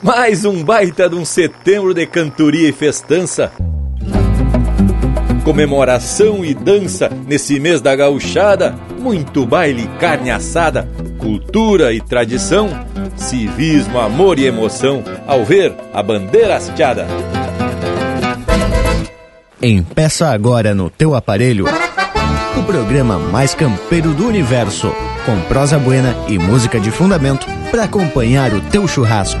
Mais um baita de um setembro de cantoria e festança. Comemoração e dança nesse mês da gauchada. Muito baile, carne assada, cultura e tradição. Civismo, amor e emoção ao ver a bandeira hasteada. Empeça agora no teu aparelho o programa mais campeiro do universo, com prosa buena e música de fundamento para acompanhar o teu churrasco.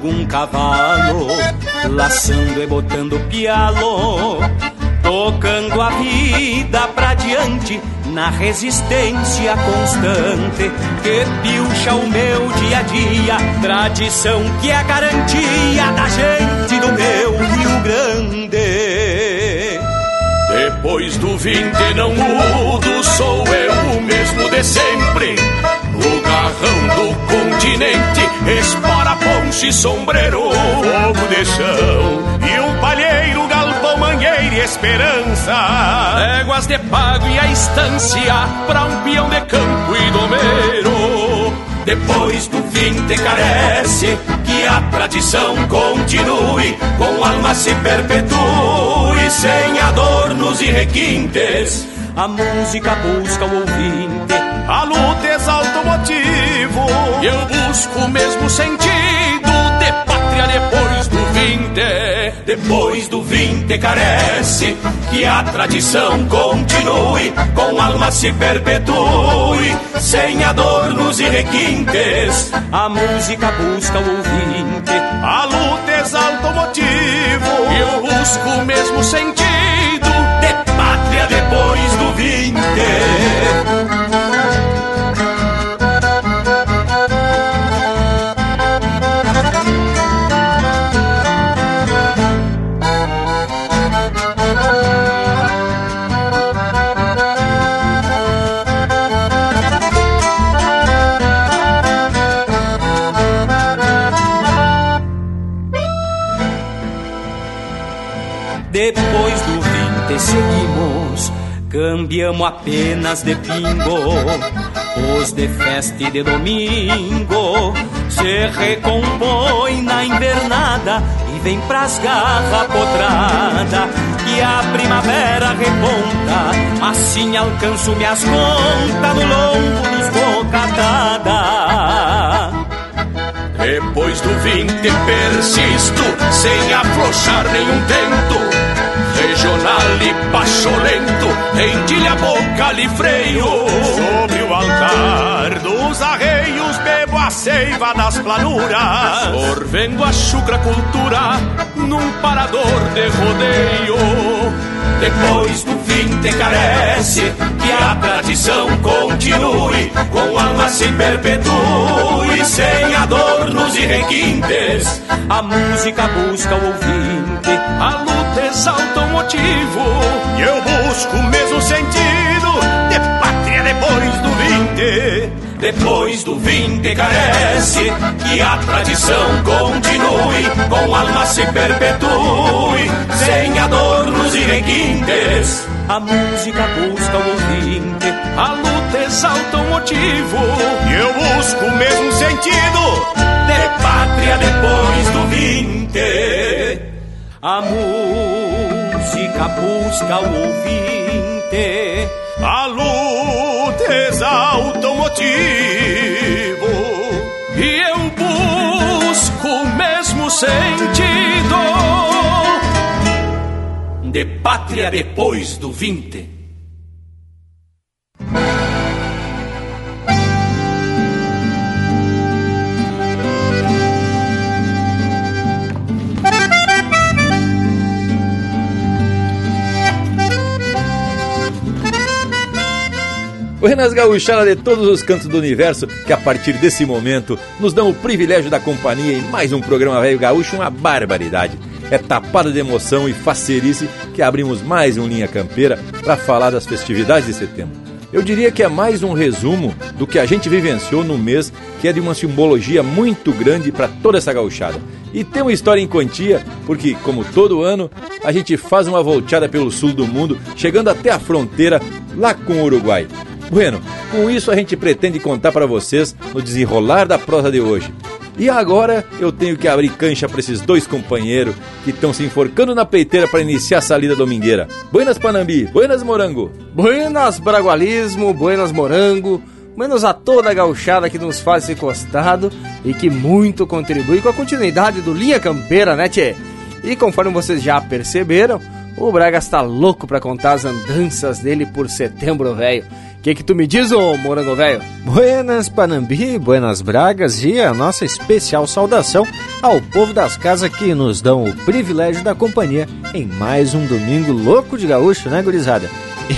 Algum cavalo, laçando e botando pialo, tocando a vida pra diante na resistência constante que pilcha o meu dia a dia, tradição que é garantia da gente do meu Rio Grande. Depois do vinte não mudo, sou eu mesmo de sempre o garrão do continente, espora, ponche, sombreiro, fogo de chão e um palheiro, galpão, mangueira e esperança. Éguas de pago e a estância pra um peão de campo e domeiro. Depois do fim te carece que a tradição continue, com alma se perpetue, sem adornos e requintes. A música busca o ouvinte a luta exalta o motivo. Eu busco o mesmo sentido de pátria depois do vinte. Depois do vinte carece que a tradição continue, com alma se perpetue, sem adornos e requintes. A música busca o ouvinte, a luta exalta o motivo. Eu busco o mesmo sentido de pátria depois do vinte. Cambiamos apenas de pingo. Os de festa e de domingo se recompõe na invernada e vem pras garras potrada. E a primavera reponta, assim alcanço minhas contas no lombo dos bocatada. Depois do vinte persisto, sem afrouxar nenhum tento regional e pacholento, endilha boca freio. Sobre o altar dos arreios bebo a seiva das planuras, sorvendo a chucra cultura num parador de rodeio. Depois do fim te carece que a tradição continue, com alma se perpetue, sem adornos e requintes. A música busca o ouvinte, a luta exalta o motivo, e eu busco o mesmo sentido de pátria depois do vinte. Depois do vinte carece que a tradição continue, com alma se perpetue, sem adornos e requintes. A música busca o ouvinte, a luta exalta o motivo, e eu busco o mesmo sentido de pátria depois do vinte. A música busca o ouvinte, a luta exalta o motivo, e eu busco o mesmo sentido. De pátria depois do vinte. Buenas gauchadas de todos os cantos do universo que a partir desse momento nos dão o privilégio da companhia em mais um programa Velho Gaúcho, uma barbaridade. É tapada de emoção e facerice que abrimos mais um Linha Campeira para falar das festividades de setembro. Eu diria que é mais um resumo do que a gente vivenciou no mês, que é de uma simbologia muito grande para toda essa gauchada. E tem uma história em quantia, porque, como todo ano, a gente faz uma volteada pelo sul do mundo, chegando até a fronteira lá com o Uruguai. Bueno, com isso a gente pretende contar para vocês no desenrolar da prosa de hoje. E agora eu tenho que abrir cancha para esses dois companheiros que estão se enforcando na peiteira para iniciar a salida domingueira. Buenas Panambi, buenas Morango. Buenas Bragualismo, buenas Morango. Buenas a toda a gauchada que nos faz esse costado e que muito contribui com a continuidade do Linha Campeira, né, tchê? E conforme vocês já perceberam, o Braga está louco para contar as andanças dele por setembro, velho. Que, que tu me diz, ô morango velho? Buenas Panambi, buenas Bragas e a nossa especial saudação ao povo das casas que nos dão o privilégio da companhia em mais um domingo louco de gaúcho, né, gurizada?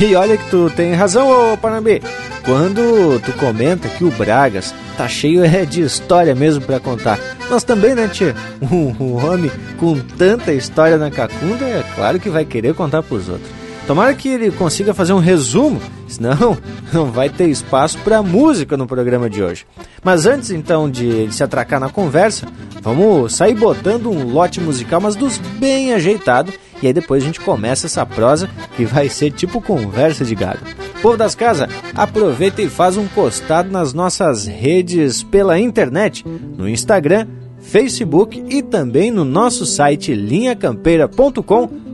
E olha que tu tem razão, ô Panambi. Quando tu comenta que o Bragas tá cheio é de história mesmo para contar. Nós também, né, tia? Um, um homem com tanta história na cacunda, é claro que vai querer contar pros outros. Tomara que ele consiga fazer um resumo, senão não vai ter espaço para música no programa de hoje. Mas antes então de ele se atracar na conversa, vamos sair botando um lote musical, mas dos bem ajeitado, e aí depois a gente começa essa prosa que vai ser tipo conversa de gado. Povo das casas, aproveita e faz um costado nas nossas redes pela internet, no Instagram, Facebook e também no nosso site linhacampeira.com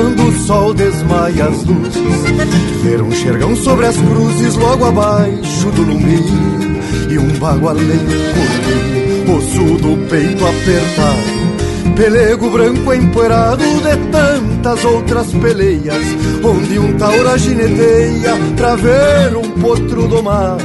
Quando o sol desmaia as luzes, ver um xergão sobre as cruzes logo abaixo do lume e um bagualeiro correr, osso do peito apertado, pelego branco empoeirado de tantas outras peleias, onde um taura gineteia pra ver um potro domado.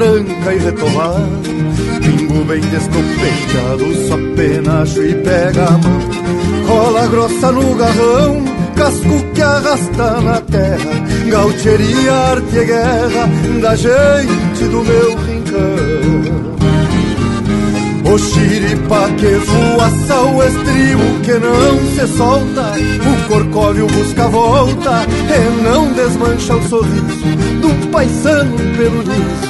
Branca e retomado Pingo bem descompechado, só penacho e pega a mão. Cola grossa no garrão, casco que arrasta na terra Gaucheria, arte e guerra da gente do meu rincão. O xiripa que voaça o estribo que não se solta O corcóvio busca volta e não desmancha o sorriso um paisano pelo liso,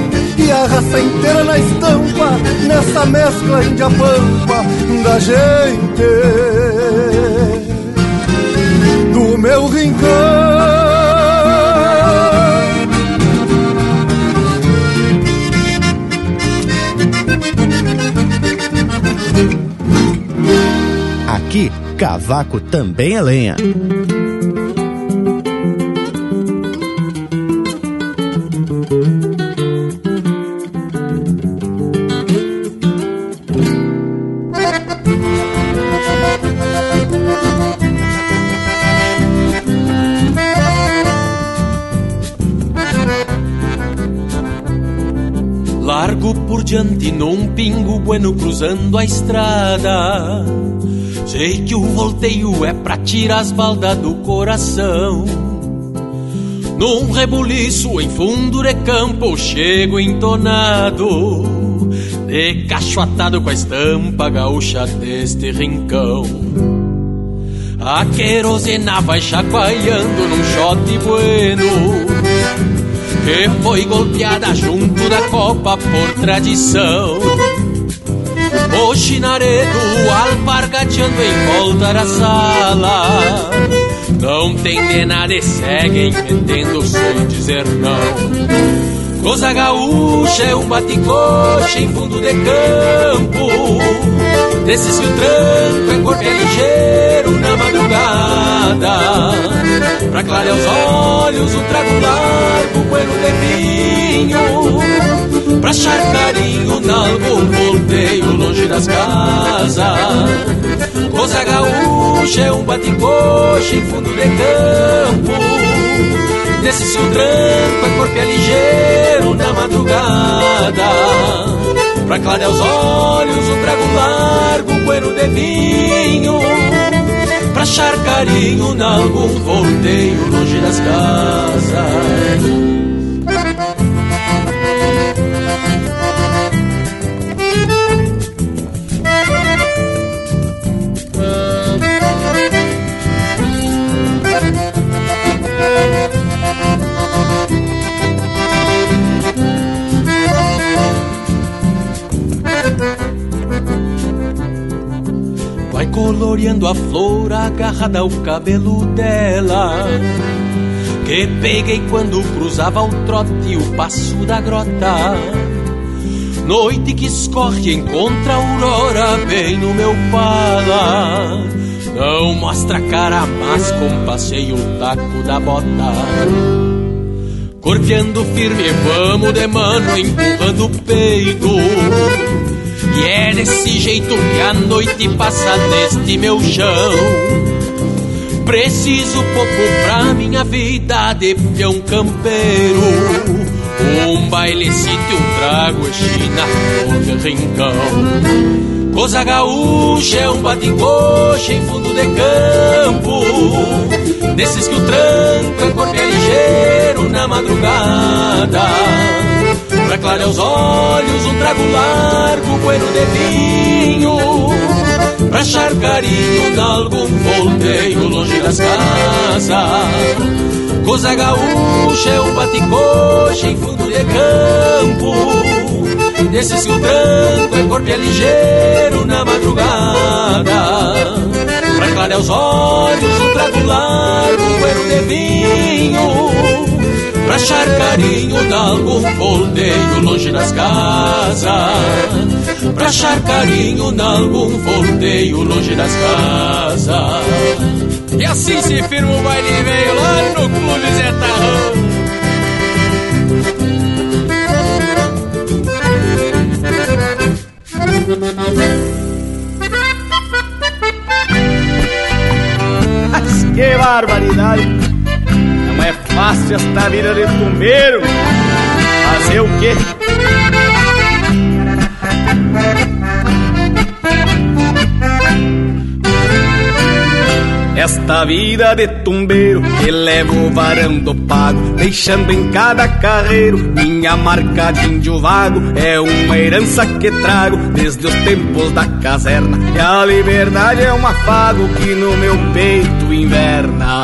e a raça inteira na estampa, nessa mescla índia pampa da gente do meu rincão. Aqui, cavaco também é lenha. Diante num pingo bueno cruzando a estrada. Sei que o volteio é pra tirar as baldas do coração. Num rebuliço em fundo de campo chego entonado, de cachoatado com a estampa gaúcha deste rincão. A querosena vai chacoalhando num shot bueno que foi golpeada junto da copa por tradição. O chinaredo alpargateando em volta da sala. Não tem de nada e seguem metendo sem dizer não. Coisa gaúcha é um baticoche em fundo de campo. Desses que o tranco é corpo é ligeiro na madrugada. Pra clarear os olhos um trago largo, bueno de Pra achar carinho nalgum volteio longe das casas. Coisa gaúcha é um baticoche em fundo de campo. Desses que o tranco é corpo é ligeiro na madrugada. Pra clarear os olhos um trago largo, um bueno de vinho. Pra achar carinho nalgum volteio longe das casas coloreando a flor agarrada ao cabelo dela. Que peguei quando cruzava o trote o passo da grota. Noite que escorre encontra a aurora bem no meu pala. Não mostra cara, mas compassei o taco da bota. Corteando firme, vamos de mano, empurrando o peito. E é desse jeito que a noite passa neste meu chão. Preciso pouco pra minha vida de peão campeiro. Um baile sítio, um trago china no rincão. Coisa gaúcha é um baticoche em fundo de campo Desses que o tranco é corpo é ligeiro na madrugada Pra clarear os olhos, um trago largo, bueno de vinho Pra achar carinho nalgum volteio longe das casas. Coisa gaúcha é um baticoche em fundo de campo. Desses que o tranco é corpo é ligeiro na madrugada. Pra clarear os olhos, um trago largo, bueno de vinho Pra achar carinho de algum foldeio longe das casas. Pra achar carinho de algum foldeio longe das casas. E assim se firma o baile veio lá no Clube Zé que barbaridade! Fácil esta vida de tumbeiro. Fazer o quê? Esta vida de tumbeiro que levo o varão do pago, deixando em cada carreiro minha marca de índio vago. É uma herança que trago desde os tempos da caserna. E a liberdade é um afago que no meu peito inverna.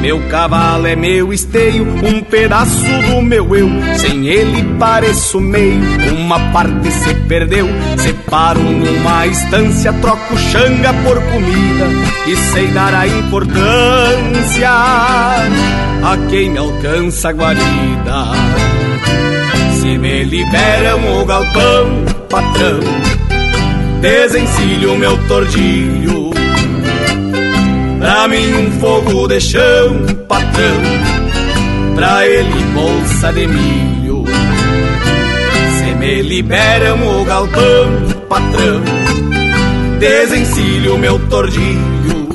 Meu cavalo é meu esteio, um pedaço do meu eu. Sem ele pareço meio, uma parte se perdeu. Separo numa estância, troco xanga por comida e sei dar a importância a quem me alcança a guarida. Se me liberam o galpão, patrão, desencilho meu tordilho Pra mim um fogo de chão, patrão Pra ele bolsa de milho. Se me liberam o galpão, patrão Desencilho meu tordilho.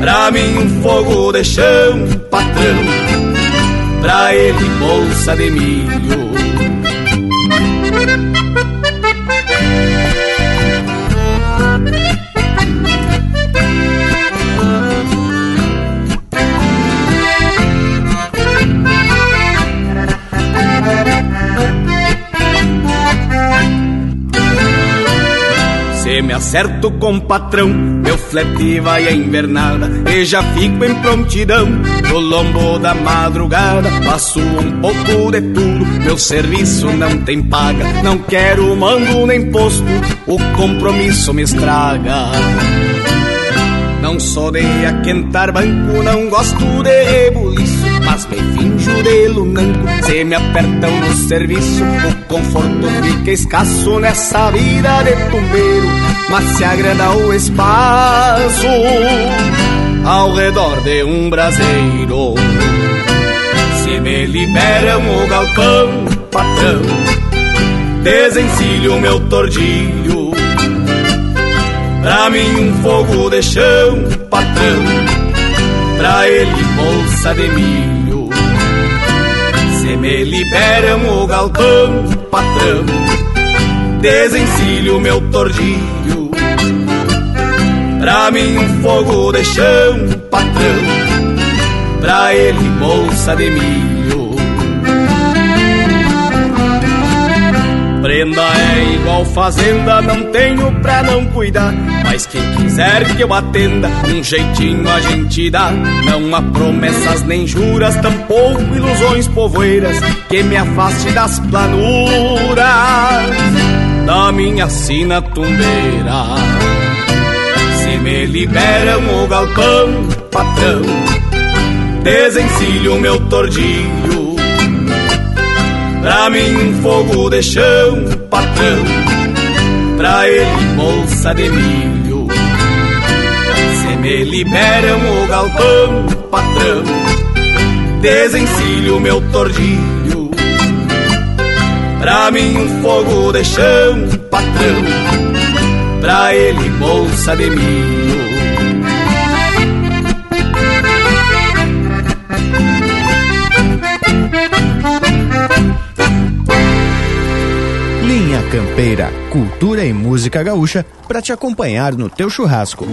Pra mim um fogo de chão, patrão Pra ele bolsa de milho me acerto com patrão, meu flete vai a invernada e já fico em prontidão. No lombo da madrugada, faço um pouco de tudo, meu serviço não tem paga, não quero mando nem posto, o compromisso me estraga. Não sou de aquentar banco, não gosto de rebuliço Mas me finjo de lunango Se me apertam no serviço O conforto fica escasso nessa vida de tumbeiro. Mas se agranda o espaço Ao redor de um braseiro. Se me liberam o galpão, patrão Desencilho meu tordilho. Pra mim um fogo de chão, patrão Pra ele bolsa de milho me liberam o galpão, patrão. Desencilho meu tordilho Pra mim um fogo de chão, patrão. Pra ele bolsa de milho. Prenda é igual fazenda, não tenho pra não cuidar. Mas quem quiser que eu atenda, um jeitinho a gente dá. Não há promessas nem juras, tampouco ilusões povoeiras que me afaste das planuras da minha sina tumbeira. Se me liberam o galpão, patrão, desencilho meu tordilho Pra mim um fogo de chão, patrão Pra ele bolsa de milho Liberam o galpão, patrão. Desencilho meu tordilho. Pra mim um fogo de chão, patrão. Pra ele bolsa de milho. Linha Campeira, cultura e música gaúcha para te acompanhar no teu churrasco.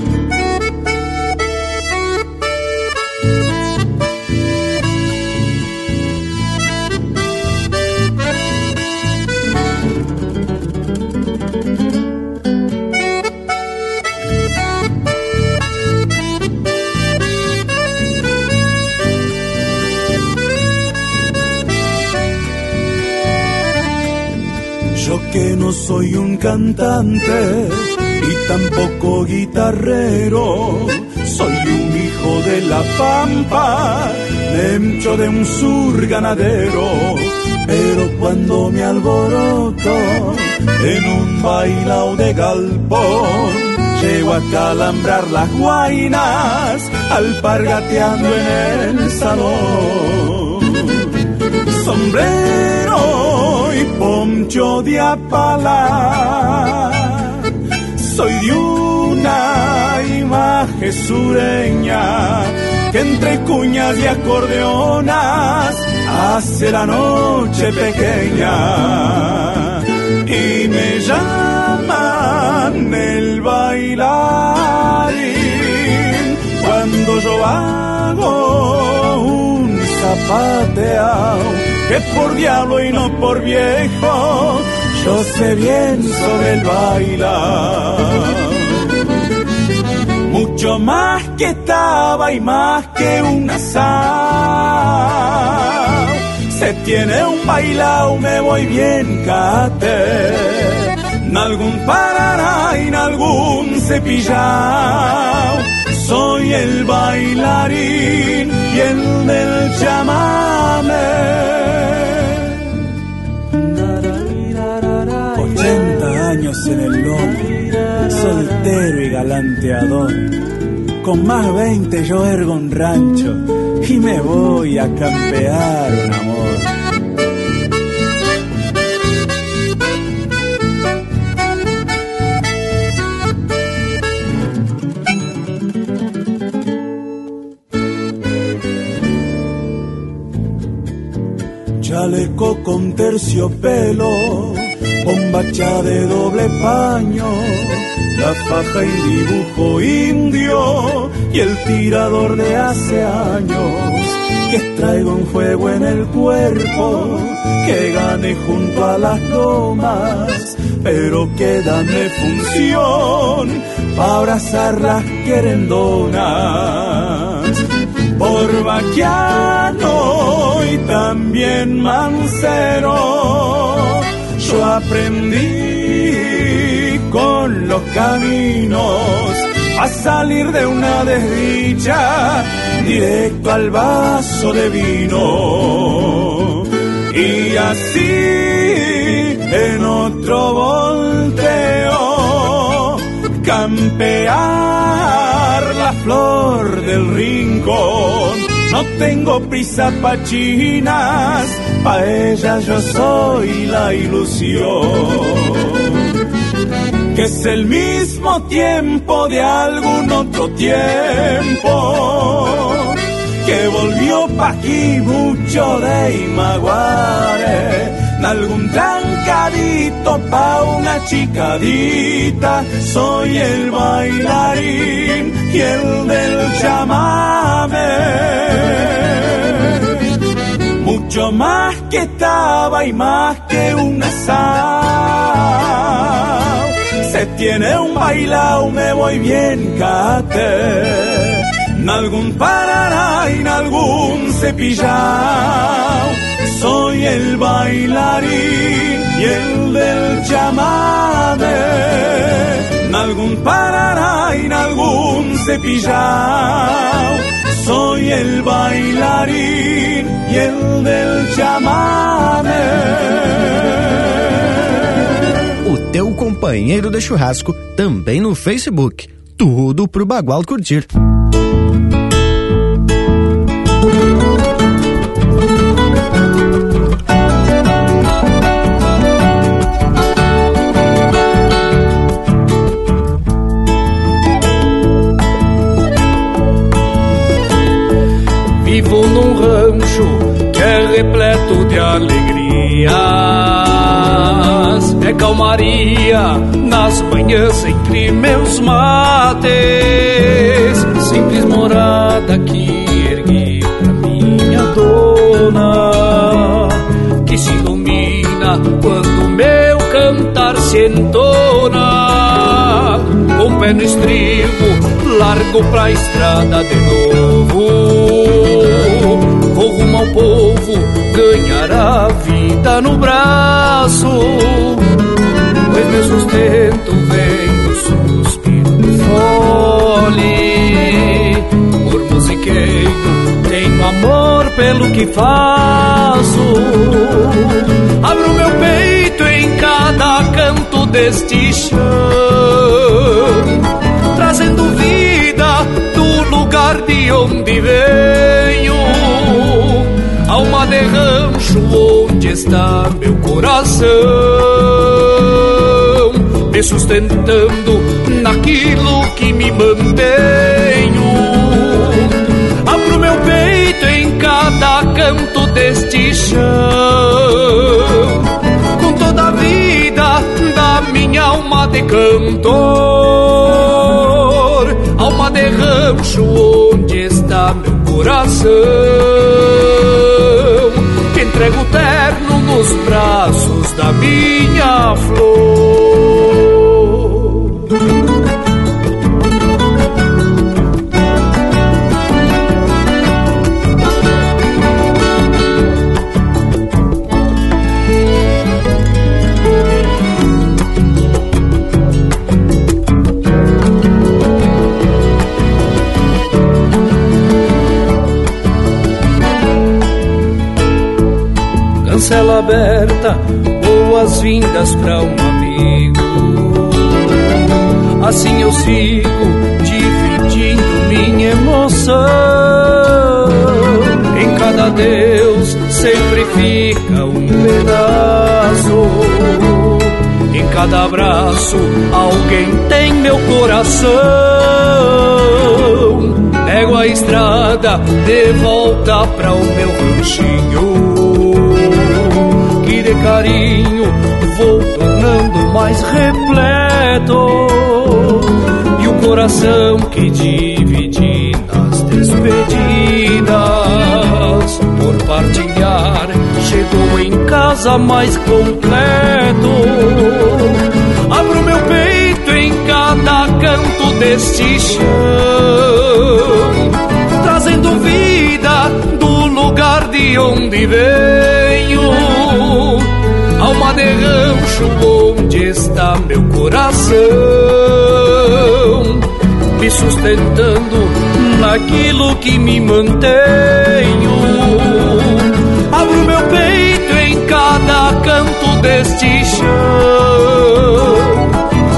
Soy un cantante y tampoco guitarrero. Soy un hijo de la pampa, dentro de un sur ganadero. Pero cuando me alboroto en un bailao de galpón, llego a calambrar las guainas, alpargateando en el salón. Sombrero poncho de Soy de una imagen sureña, que entre cuñas y acordeonas hace la noche pequeña. Y me llaman el bailarín cuando yo hago un zapateado, que por diablo y no por viejo, yo sé bien sobre el bailar mucho más que estaba y más que un asado. Se tiene un bailao, me voy bien cate. Nalgún parará y algún cepillao. Soy el bailarín y el del chamame. En el lomo soltero y galanteador. Con más 20 yo ergo un rancho y me voy a campear un amor. Chaleco con terciopelo, bombacha de doble paño la faja y dibujo indio y el tirador de hace años que traigo un fuego en el cuerpo que gane junto a las tomas pero que dame función para abrazar las querendonas. Por vaquiano y también mancero yo aprendí con los caminos a salir de una desdicha directo al vaso de vino. Y así en otro volteo campear la flor del rincón. No tengo prisa pa' chinas, pa' ella yo soy la ilusión. Que es el mismo tiempo de algún otro tiempo, que volvió pa' aquí mucho de Imaguare, algún trancadito pa' una chicadita, soy el bailarín y el del chamame. Mucho más que estaba y más que un asado se tiene un bailao, me voy bien cate. Nalgún parará y algún cepillao. Soy el bailarín y el del chamame. Nalgún parará y algún cepillao. Soy el bailarín y el del chamame. teu companheiro de churrasco também no Facebook. Tudo pro Bagual curtir. Vivo num rancho que é repleto de alegria é calmaria nas manhãs entre meus mates. Simples morada que ergui pra minha dona, que se ilumina quando meu cantar se entona. Pé no estribo, largo pra estrada de novo. Vou rumo ao povo, ganhar a vida no braço pois meu sustento vem do suspiro do fole. Por musiqueiro, tenho amor pelo que faço. Abro meu peito em cada canto deste chão, trazendo vida do lugar de onde venho. Alma de rancho onde está meu coração me sustentando naquilo que me mantenho. Abro meu peito em cada canto deste chão, com toda a vida da minha alma de cantor, de rancho onde está meu coração. Que entrego terno nos braços da minha flor. Cancela aberta, boas-vindas para um amigo. Assim eu sigo dividindo minha emoção. Em cada Deus sempre fica um pedaço. Em cada abraço alguém tem meu coração. Pego a estrada de volta para o meu ranchinho de carinho vou tornando mais repleto. E o coração que dividi nas despedidas por partilhar chegou em casa mais completo. Abro meu peito em cada canto deste chão trazendo vida do lugar de onde venho alma de rancho onde está meu coração, me sustentando naquilo que me mantenho. Abro meu peito em cada canto deste chão,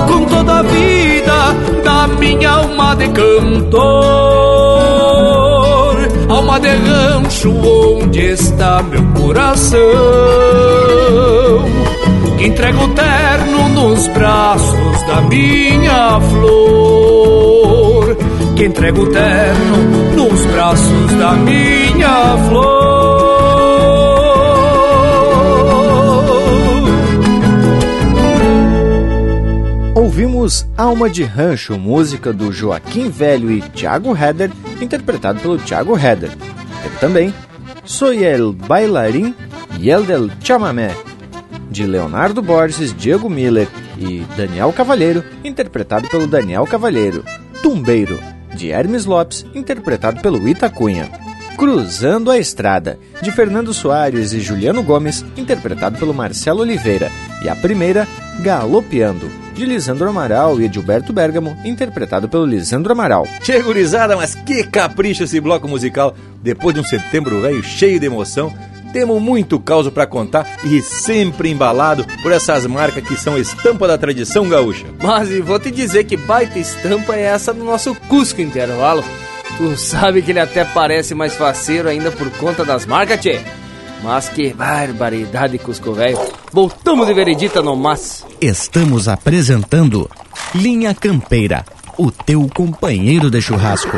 com toda a vida da minha alma de cantor, alma de rancho onde está meu coração que entrego terno nos braços da minha flor, que entrego terno nos braços da minha flor. Ouvimos Alma de Rancho, música do Joaquim Velho e Thiago Heder, interpretado pelo Thiago Heder. Teve também Soy el bailarín y el del chamamé, de Leonardo Borges, Diego Miller e Daniel Cavalheiro, interpretado pelo Daniel Cavalheiro. Tumbeiro, de Hermes Lopes, interpretado pelo Itacunha. Cruzando a Estrada, de Fernando Soares e Juliano Gomes, interpretado pelo Marcelo Oliveira. E a primeira, Galopeando, de Lisandro Amaral e Gilberto Bergamo, interpretado pelo Lisandro Amaral. Che gurizada, mas que capricho esse bloco musical! Depois de um setembro velho cheio de emoção, temos muito caos para contar e sempre embalado por essas marcas que são estampa da tradição gaúcha. Mas e vou te dizer que baita estampa é essa do nosso Cusco Intervalo. Tu sabe que ele até parece mais faceiro ainda por conta das marcas, tchê. Mas que barbaridade, Cusco Velho. Voltamos de veredita no mas. Estamos apresentando Linha Campeira, o teu companheiro de churrasco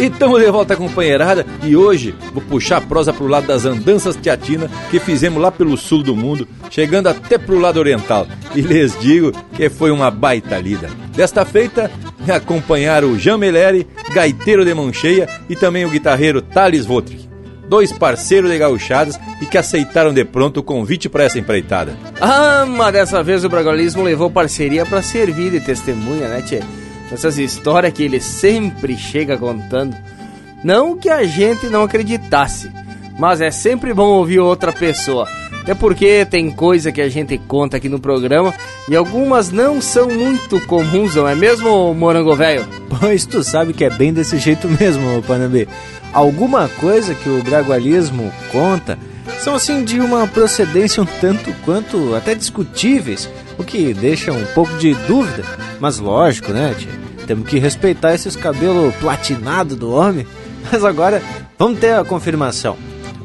E estamos de volta, companheirada, e hoje vou puxar a prosa pro lado das andanças teatina que fizemos lá pelo sul do mundo, chegando até pro lado oriental. E lhes digo que foi uma baita lida. Desta feita, me acompanharam o Jean Meleri, gaiteiro de mão cheia, e também o guitarreiro Thales Votrick. Dois parceiros de gauchadas e que aceitaram de pronto o convite para essa empreitada. Ah, mas dessa vez o Bragolismo levou parceria para servir de testemunha, né, tchê? Essas histórias que ele sempre chega contando. Não que a gente não acreditasse, mas é sempre bom ouvir outra pessoa. Até porque tem coisa que a gente conta aqui no programa e algumas não são muito comuns, não é mesmo, Morango Velho? Pois tu sabe que é bem desse jeito mesmo, Panambi. Alguma coisa que o bragualismo conta são assim de uma procedência um tanto quanto até discutíveis, o que deixa um pouco de dúvida. Mas lógico, né, tia? Temos que respeitar esses cabelos platinados do homem. Mas agora vamos ter a confirmação.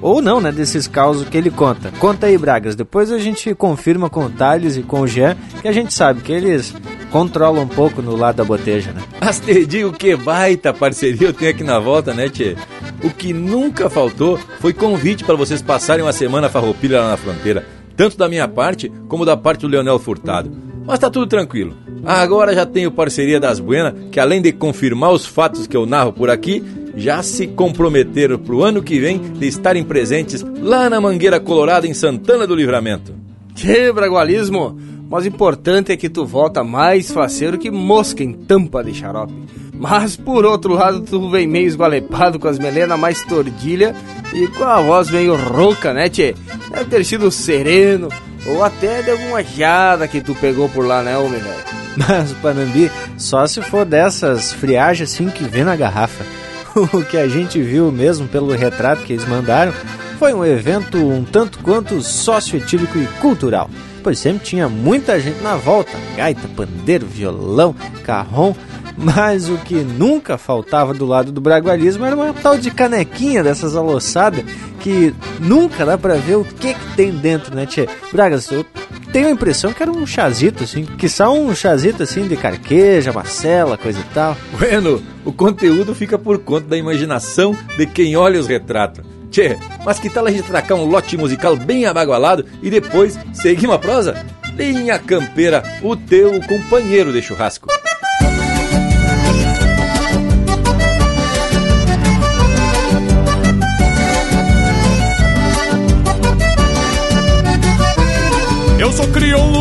Ou não, né, desses causos que ele conta. Conta aí, Bragas. Depois a gente confirma com o Thales e com o Jean, que a gente sabe que eles controlam um pouco no lado da boteja, né? Mas te digo que baita parceria eu tenho aqui na volta, né, Tchê? O que nunca faltou foi convite para vocês passarem uma semana farroupilha lá na fronteira. Tanto da minha parte, como da parte do Leonel Furtado. Mas tá tudo tranquilo. Agora já tenho parceria das Buenas, que além de confirmar os fatos que eu narro por aqui, já se comprometeram para o ano que vem de estarem presentes lá na Mangueira Colorada, em Santana do Livramento. Que bragualismo! Mas o importante é que tu volta mais faceiro que mosca em tampa de xarope. Mas por outro lado, tu vem meio esgualepado com as melenas mais tordilha e com a voz meio rouca, né, tchê? Deve ter sido sereno, ou até de alguma jada que tu pegou por lá, né, homem velho? Mas o Panambi, só se for dessas friagens assim que vê na garrafa. o que a gente viu mesmo pelo retrato que eles mandaram foi um evento um tanto quanto socioetílico e cultural, pois sempre tinha muita gente na volta, gaita, pandeiro, violão, carrom, mas o que nunca faltava do lado do bragualismo era uma tal de canequinha dessas aloçadas que nunca dá pra ver o que, que tem dentro, né, Tchê? Bragas, eu tenho a impressão que era um chazito, assim, que só um chazito, assim, de carqueja, macela, coisa e tal. Bueno, o conteúdo fica por conta da imaginação de quem olha os retratos. Tchê, mas que tal a gente tracar um lote musical bem abagualado e depois seguir uma prosa? Linha Campeira, o teu companheiro de churrasco.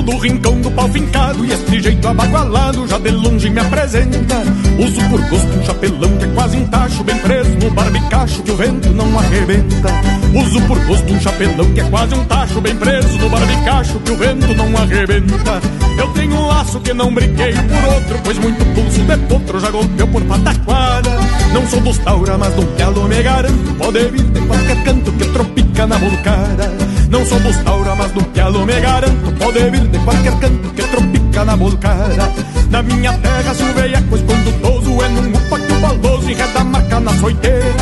Do rincão do pau fincado E este jeito abagualado já de longe me apresenta. Uso por gosto um chapelão que é quase um tacho Bem preso no barbicacho que o vento não arrebenta. Uso por gosto um chapelão que é quase um tacho Bem preso no barbicacho que o vento não arrebenta. Eu tenho um laço que não brinquei por outro Pois muito pulso de potro já golpeou por pataquada. Não sou dos taura, mas do galo me garanto Pode vir de qualquer canto que tropica na volcada Não sou taura, mas do galo me garanto Pode vir de qualquer canto que tropica na volcada. Na minha terra se o veieco escondutoso É num upa que o baldoso enreda a marca na soiteira.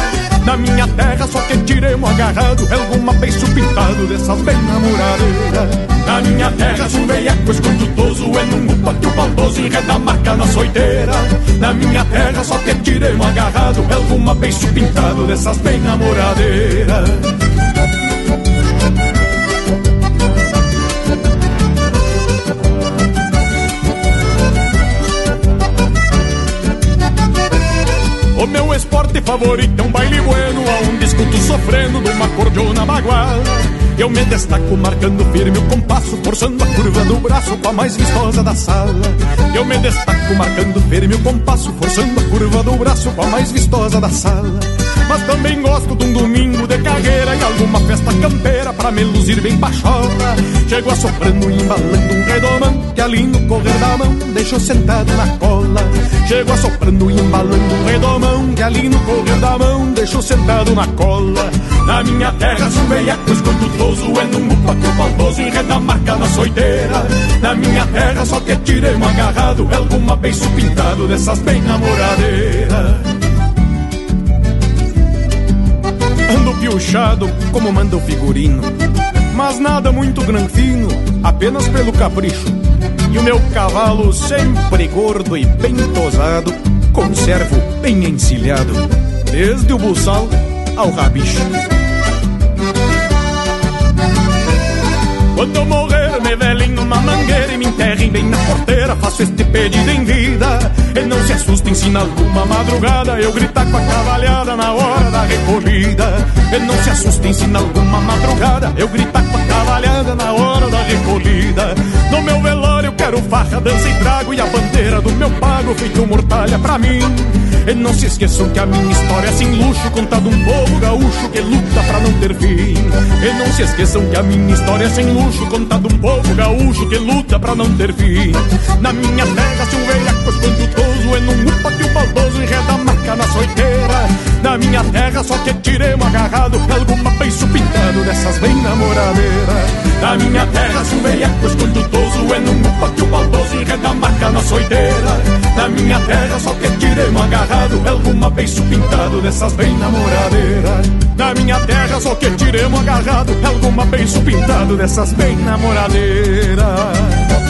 Na minha terra só que tiremos agarrado É alguma beiço pintado dessas bem namoradeiras Na minha terra se o veieco escondutoso É num upa que o baldoso enreda a marca na soiteira. Na minha terra só que tiremos agarrado É alguma beiço pintado dessas bem namoradeiras favorito é um baile bueno Aonde escuto sofrendo numa cordiona baguala Eu me destaco marcando firme o compasso Forçando a curva do braço com a mais vistosa da sala. Eu me destaco marcando firme o compasso Forçando a curva do braço com a mais vistosa da sala Mas também gosto de um domingo de carreira E alguma festa campeira pra me luzir bem pachola Chego assoprando e embalando um redomão Que ali no correr da mão deixou sentado na cola Chego assoprando e embalando um redomão que ali no correr da mão deixou sentado na cola. Na minha terra, sou veiaco escondutoso, é num upa que o baldoso enreda a marca na soiteira. Na minha terra, só que tiremos agarrado, é alguma beiço pintado dessas bem namoradeiras. Ando piochado como manda o figurino, mas nada muito granfino, apenas pelo capricho. E o meu cavalo sempre gordo e bem tosado conservo bem encilhado, desde o buçal ao rabicho. Quando eu morrer, me velem numa mangueira e me enterrem bem na porteira, faço este pedido em vida. E não se assustem se na alguma madrugada eu gritar com a cavalhada na hora da recolhida. E não se assustem se na alguma madrugada eu gritar com a cavalhada na hora da recolhida. No meu velório eu quero farra, dança e trago E a bandeira do meu pago feito mortalha pra mim. E não se esqueçam que a minha história é sem luxo Contada um povo gaúcho que luta pra não ter fim. E não se esqueçam que a minha história é sem luxo Contada um povo gaúcho que luta pra não ter fim. Na minha terra se um velhaco escondutoso É num upa que o baldoso enreda a marca na soiteira. Na minha terra só que tiremos agarrado Alguma beiço pintado dessas bem namoradeiras. Na minha terra se um velhaco escondutoso É num upa que o baldoso enreda a marca na soiteira. Na minha terra só que tiremos agarrado Alguma beiço pintado dessas bem namoradeiras. Na minha terra só que tiremos agarrado Alguma beiço pintado dessas bem namoradeiras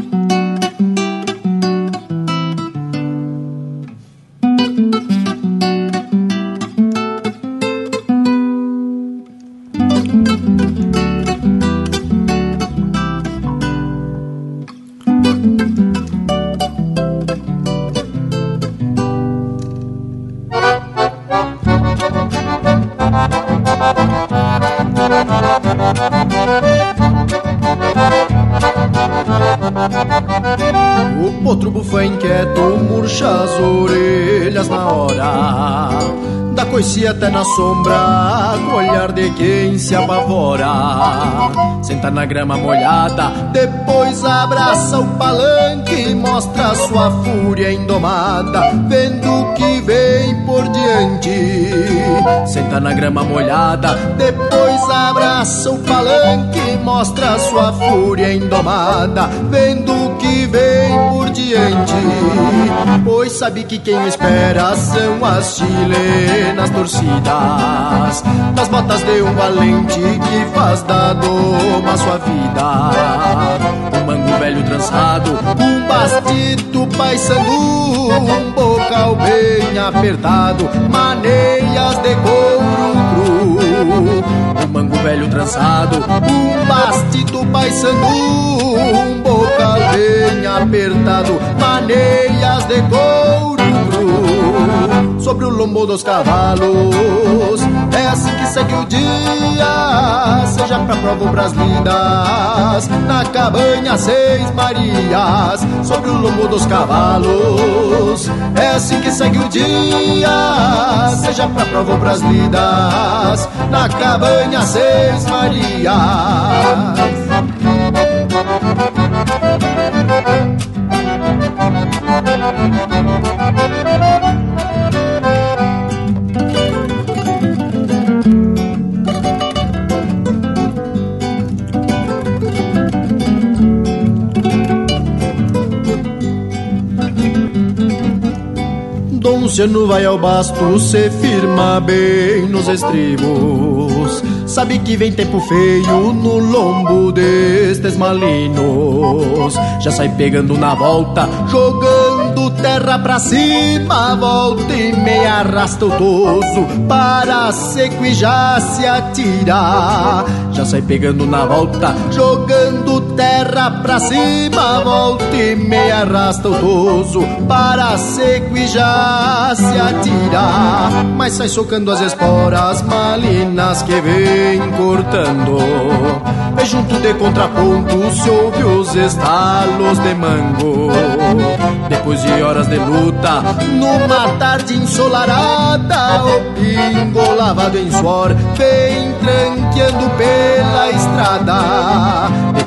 Senta na grama molhada Depois abraça o palanque E mostra sua fúria indomada Vendo que vem por diante. Senta na grama molhada Depois abraça o palanque E mostra sua fúria indomada Vendo vem por diante Pois sabe que quem espera São as chilenas torcidas Das botas de um valente Que faz da doma sua vida. Um mango velho trançado Um bastito paissandu Um bocal bem apertado Maneias de couro cru mango velho trançado. Um bastito paissandu Um bocal bem apertado Maneias de couro Sobre o lombo dos cavalos É assim que segue o dia Seja pra pras lidas Na cabanha Seis Marias Sobre o lombo dos cavalos. É assim que segue o dia Seja pra pras lidas Na cabanha Seis Marias Luciano vai ao basto, se firma bem nos estribos. Sabe que vem tempo feio no lombo destes malinos. Já sai pegando na volta, jogando terra pra cima. Volta e meia arrasta o toso para seco e já se atira. Já sai pegando na volta, jogando terra pra cima. Volta e meia arrasta o toso para seco e já se atira. Mas sai socando as esporas malinas que vem cortando. E junto de contraponto se ouve os estalos de mango. Depois de horas de luta, numa tarde ensolarada, o pingo lavado em suor vem tranqueando pela estrada.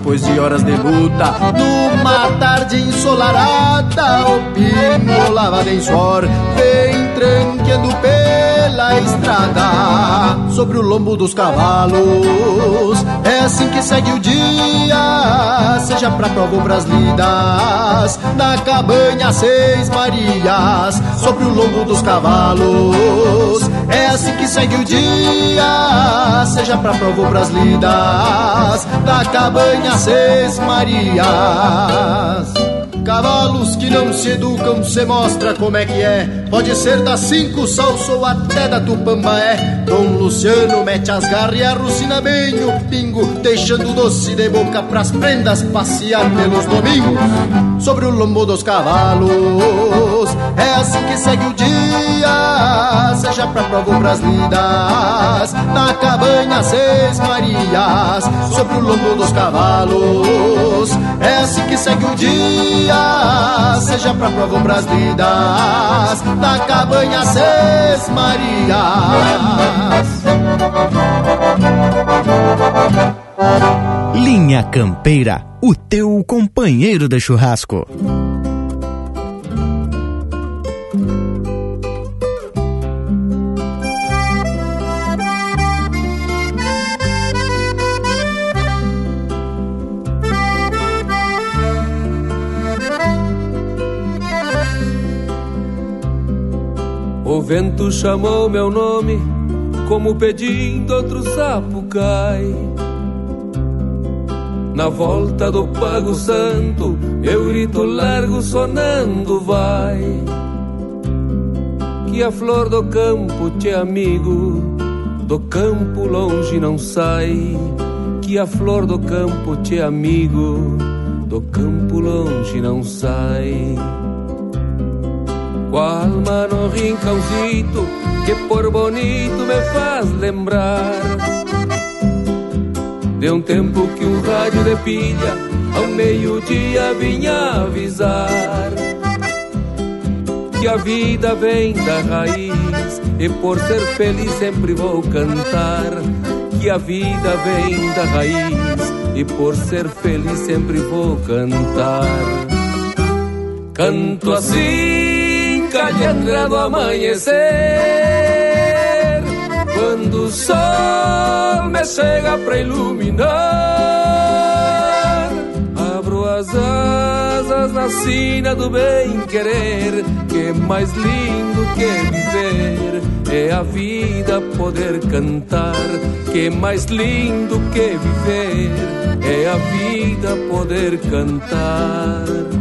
Depois de horas de luta, numa tarde ensolarada, o pingo lavado em suor vem tranqueando pela estrada. Sobre o lombo dos cavalos, é assim que segue o dia, seja pra prova ou pras lidas, na cabanha Seis Marias, sobre o lombo dos cavalos, é assim que segue o dia, seja pra prova ou pras lidas, na cabanha Seis Marias. Cavalos que não se educam, se mostra como é que é. Pode ser da cinco salso até da Tupambaé. Dom Luciano mete as garras e arrucina bem o pingo, deixando doce de boca pras prendas passear pelos domingos. Sobre o lombo dos cavalos, cavalos. É assim que segue o dia, seja pra prova ou pras lidas. Na cabanha Seis Marias, sobre o lombo dos cavalos. É assim que segue o dia, seja pra prova ou pras lidas. Na cabanha Seis Marias. Linha Campeira, o teu companheiro de churrasco. Vento chamou meu nome, como pedindo outro sapo cai. Na volta do Pago Santo, eu grito largo sonando vai. Que a flor do campo te amigo, do campo longe não sai. Que a flor do campo te amigo, do campo longe não sai. Qual alma no rincãozito que por bonito me faz lembrar de um tempo que um rádio de pilha ao meio-dia vinha avisar que a vida vem da raiz e por ser feliz sempre vou cantar que a vida vem da raiz e por ser feliz sempre vou cantar. Canto assim, calhandra do amanhecer, quando o sol me chega pra iluminar. Abro as asas na sina do bem querer, que mais lindo que viver é a vida poder cantar. Que mais lindo que viver é a vida poder cantar.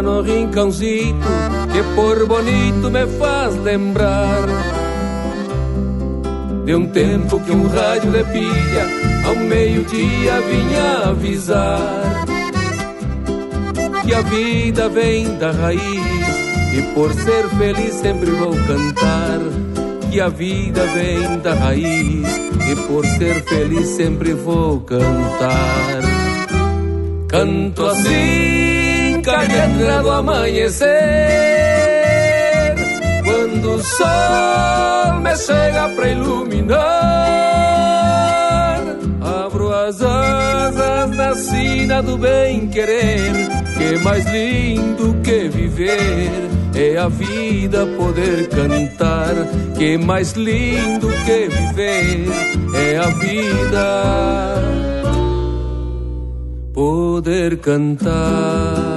No rincãozito que por bonito me faz lembrar de um tempo que um rádio de pilha ao meio-dia vinha avisar que a vida vem da raiz e por ser feliz sempre vou cantar que a vida vem da raiz e por ser feliz sempre vou cantar. Canto assim, calhandra do amanhecer, quando o sol me chega pra iluminar. Abro as asas na sina do bem querer, que mais lindo que viver é a vida poder cantar. Que mais lindo que viver é a vida poder cantar.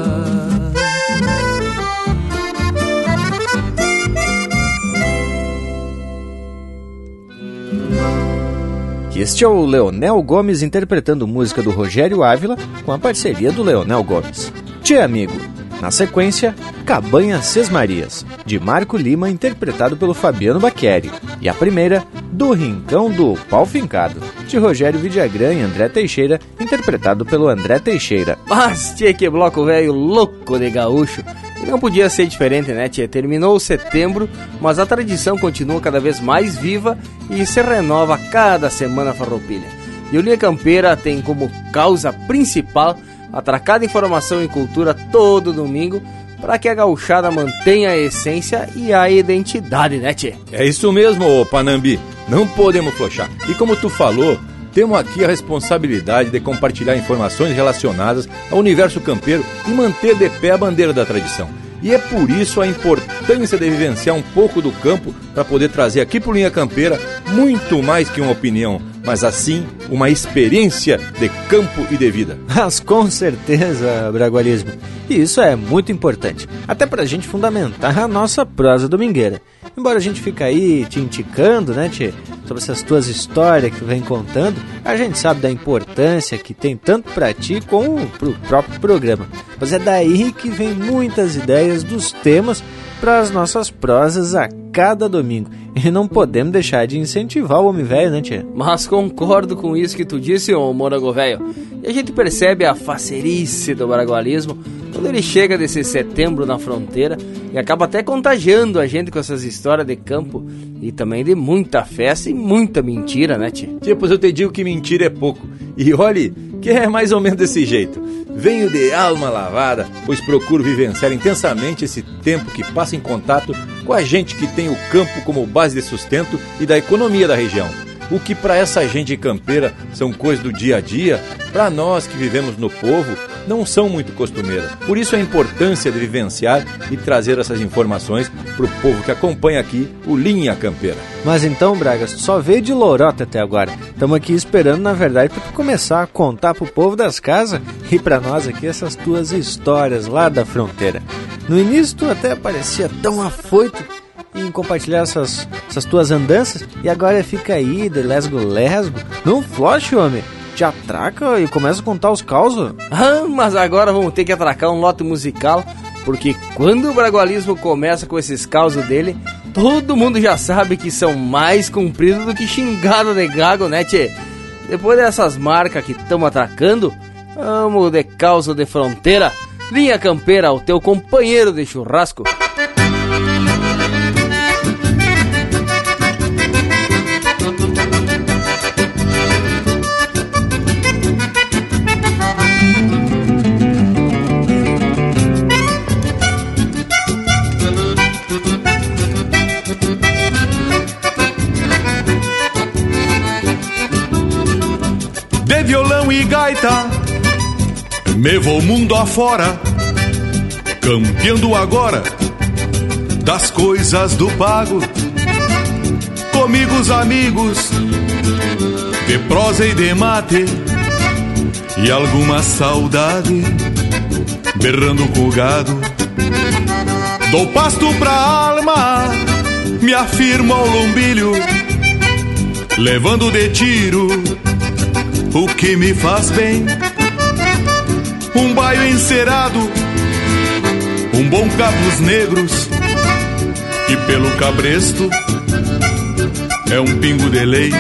Este é o Leonel Gomes interpretando música do Rogério Ávila com a parceria do Leonel Gomes. Tchê amigo, na sequência, Cabanha Sesmarias, de Marco Lima, interpretado pelo Fabiano Baqueri. E a primeira, Do Rincão do Pau Fincado, de Rogério Vidagrã e André Teixeira, interpretado pelo André Teixeira. Mas, tchê, que bloco velho louco de gaúcho. E não podia ser diferente, né, tchê? Terminou setembro, mas a tradição continua cada vez mais viva e se renova cada semana farroupilha. E o Linha Campeira tem como causa principal atracar informação e cultura todo domingo para que a gauchada mantenha a essência e a identidade, né, tchê? É isso mesmo, Panambi. Não podemos flochar. E como tu falou, temos aqui a responsabilidade de compartilhar informações relacionadas ao universo campeiro e manter de pé a bandeira da tradição. E é por isso a importância de vivenciar um pouco do campo para poder trazer aqui para Linha Campeira muito mais que uma opinião, mas assim uma experiência de campo e de vida. Mas com certeza, Bragualismo. E isso é muito importante, até para a gente fundamentar a nossa prosa domingueira. Embora a gente fique aí te indicando, né, Tchê, sobre essas tuas histórias que tu vem contando, a gente sabe da importância que tem tanto para ti como pro próprio programa. Mas é daí que vem muitas ideias dos temas para as nossas prosas a cada domingo. E não podemos deixar de incentivar o homem velho, né, tia? Mas concordo com isso que tu disse, ô morango velho. E a gente percebe a facerice do baragualismo quando ele chega desse setembro na fronteira e acaba até contagiando a gente com essas histórias de campo e também de muita festa e muita mentira, né, tia? Tia, pois eu te digo que mentira é pouco. E olhe que é mais ou menos desse jeito. Venho de alma lavada, pois procuro vivenciar intensamente esse tempo que passa em contato com a gente que tem o campo como base de sustento e da economia da região. O que para essa gente campeira são coisas do dia a dia, para nós que vivemos no povo, não são muito costumeiras. Por isso a importância de vivenciar e trazer essas informações para o povo que acompanha aqui o Linha Campeira. Mas então, Bragas, só veio de lorota até agora. Estamos aqui esperando, na verdade, para começar a contar pro povo das casas e para nós aqui essas tuas histórias lá da fronteira. No início tu até parecia tão afoito em compartilhar essas, essas tuas andanças e agora fica aí de lesgo lesgo. Não floche, homem. Te atraca e começa a contar os causos. Ah, mas agora vamos ter que atracar um lote musical, porque quando o bragualismo começa com esses causos dele, todo mundo já sabe que são mais compridos do que xingada de gago, né, tchê? Depois dessas marcas que estamos atracando, vamos de causa de fronteira. Linha Campeira, o teu companheiro de churrasco. Me vou mundo afora, campeando agora das coisas do pago. Comigo os amigos, de prosa e de mate, e alguma saudade, berrando com o gado. Dou pasto pra alma, me afirmo ao lombilho, levando de tiro o que me faz bem. Um baio encerado, um bom cabos negros, e pelo cabresto é um pingo de lei.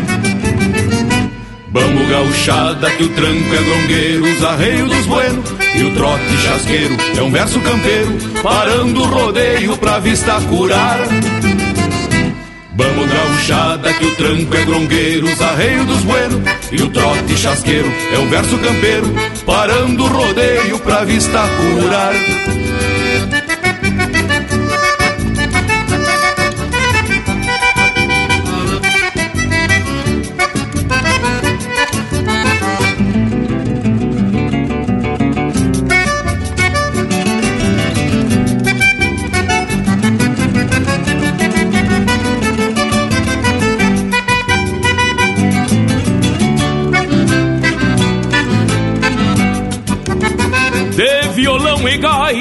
Vamos gauchada que o tranco é grongueiro, os arreios dos buenos e o trote chasqueiro é um verso campeiro, parando o rodeio pra vista curar. Vamos gauchada que o tranco é grongueiro, os arreios dos buenos e o trote chasqueiro é um verso campeiro, parando o rodeio pra vista curar.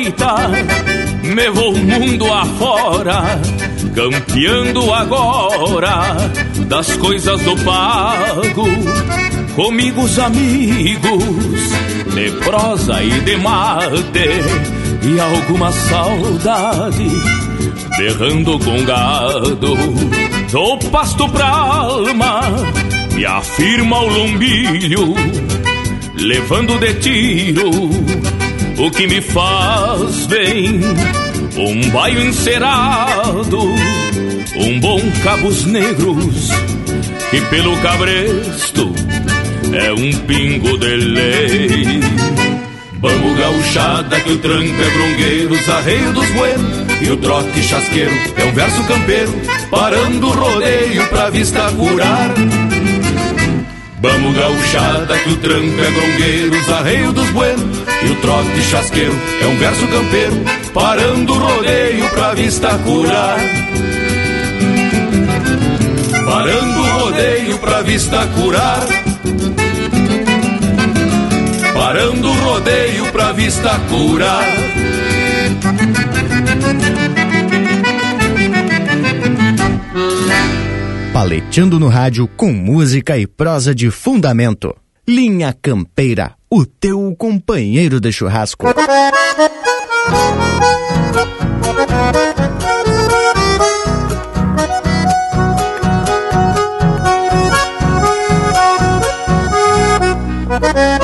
Gaita, me vou mundo afora, campeando agora das coisas do pago. Comigo os amigos, de prosa e de mate, e alguma saudade, berrando com gado. Dou pasto pra alma, e afirma o lombilho levando de tiro o que me faz bem. Um baio encerado, um bom cabos negros, e pelo cabresto é um pingo de lei. Vamos gauchada que o tranco é brongueiro, os arreios dos buenos e o trote chasqueiro é um verso campeiro, parando o rodeio pra vista curar. Vamos gauchada que o tranco é grongueiro, os arreios dos buenos e o trote chasqueiro é um verso campeiro, parando o rodeio pra vista curar. Parando o rodeio pra vista curar. Parando o rodeio pra vista curar. Paleteando no rádio com música e prosa de fundamento. Linha Campeira, o teu companheiro de churrasco. A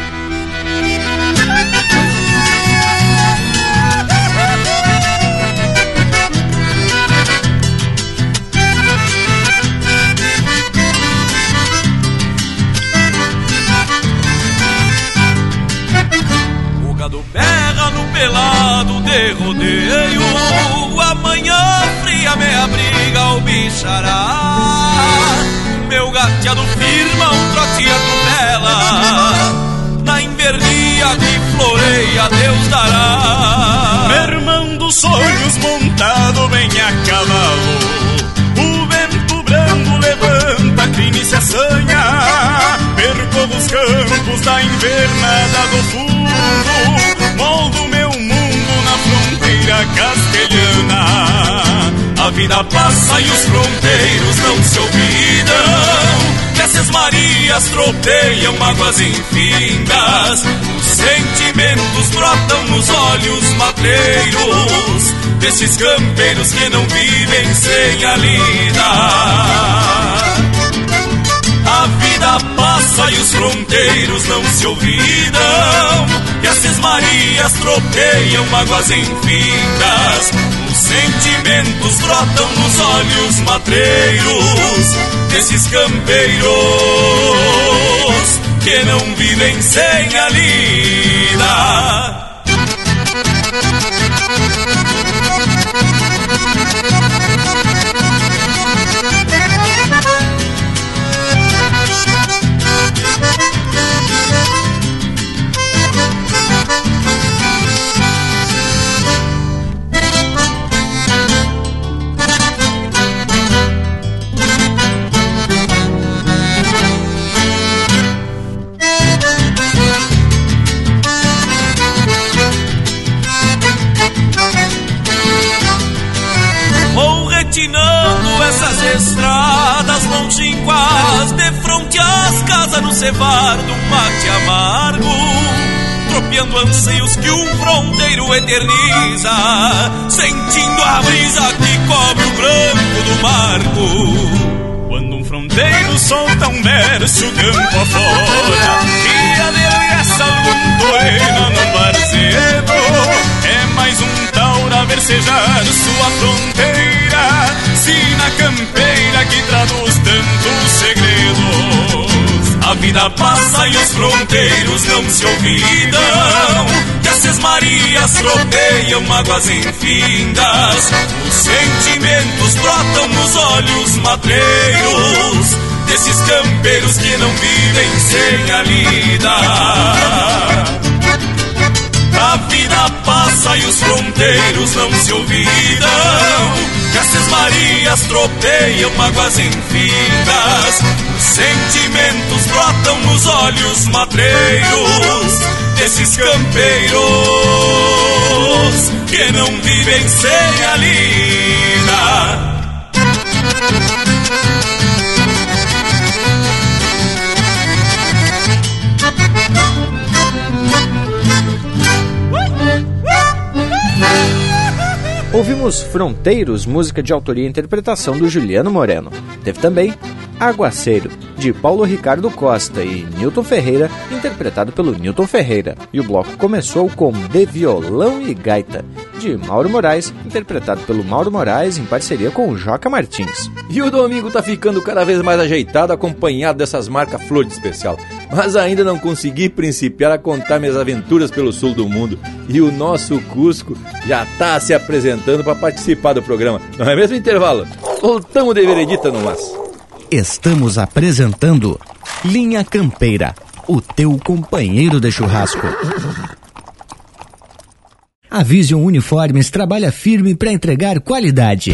bichará. Meu gateado firma, um trote atropela, na invernia que floreia, Deus dará. Mermando sonhos montado bem a cavalo, o vento branco levanta, crime e se assanha, percorro os campos da invernada do fundo, moldo meu mundo na fronteira castelhana. A vida passa e os fronteiros não se olvidam. Nessas marias tropeiam mágoas infindas. Os sentimentos brotam nos olhos matreiros desses campeiros que não vivem sem a lida. A vida passa e os fronteiros não se olvidam. E as cismarias tropeiam mágoas infindas. Os sentimentos brotam nos olhos matreiros desses campeiros que não vivem sem a lida. Estradas longínquas De fronte às casas no cevar do mate amargo Tropeando anseios que um fronteiro eterniza Sentindo a brisa que cobre o branco do marco. Quando um fronteiro solta um verso campo afora E adelgaça algum toreno no barzedo É mais um taura versejar sua fronteira Sina campeira que traduz tantos segredos. A vida passa e os fronteiros não se olvidam. Que as marias tropeiam mágoas infindas. Os sentimentos brotam nos olhos matreiros Desses campeiros que não vivem sem a lida. A vida passa e os fronteiros não se olvidam Que as marias tropeiam mágoas Os sentimentos brotam nos olhos matreiros Desses campeiros que não vivem sem a lida Ouvimos Fronteiros, música de autoria e interpretação do Juliano Moreno. Teve também Aguaceiro, de Paulo Ricardo Costa e Newton Ferreira, interpretado pelo Newton Ferreira. E o bloco começou com De Violão e Gaita, de Mauro Moraes, interpretado pelo Mauro Moraes em parceria com Joca Martins. E o domingo tá ficando cada vez mais ajeitado, acompanhado dessas marcas flor de especial. Mas ainda não consegui principiar a contar minhas aventuras pelo sul do mundo. E o nosso Cusco já tá se apresentando para participar do programa. Não é mesmo intervalo? Voltamos de veredita no mas. Estamos apresentando Linha Campeira, o teu companheiro de churrasco. A Vision Uniformes trabalha firme para entregar qualidade.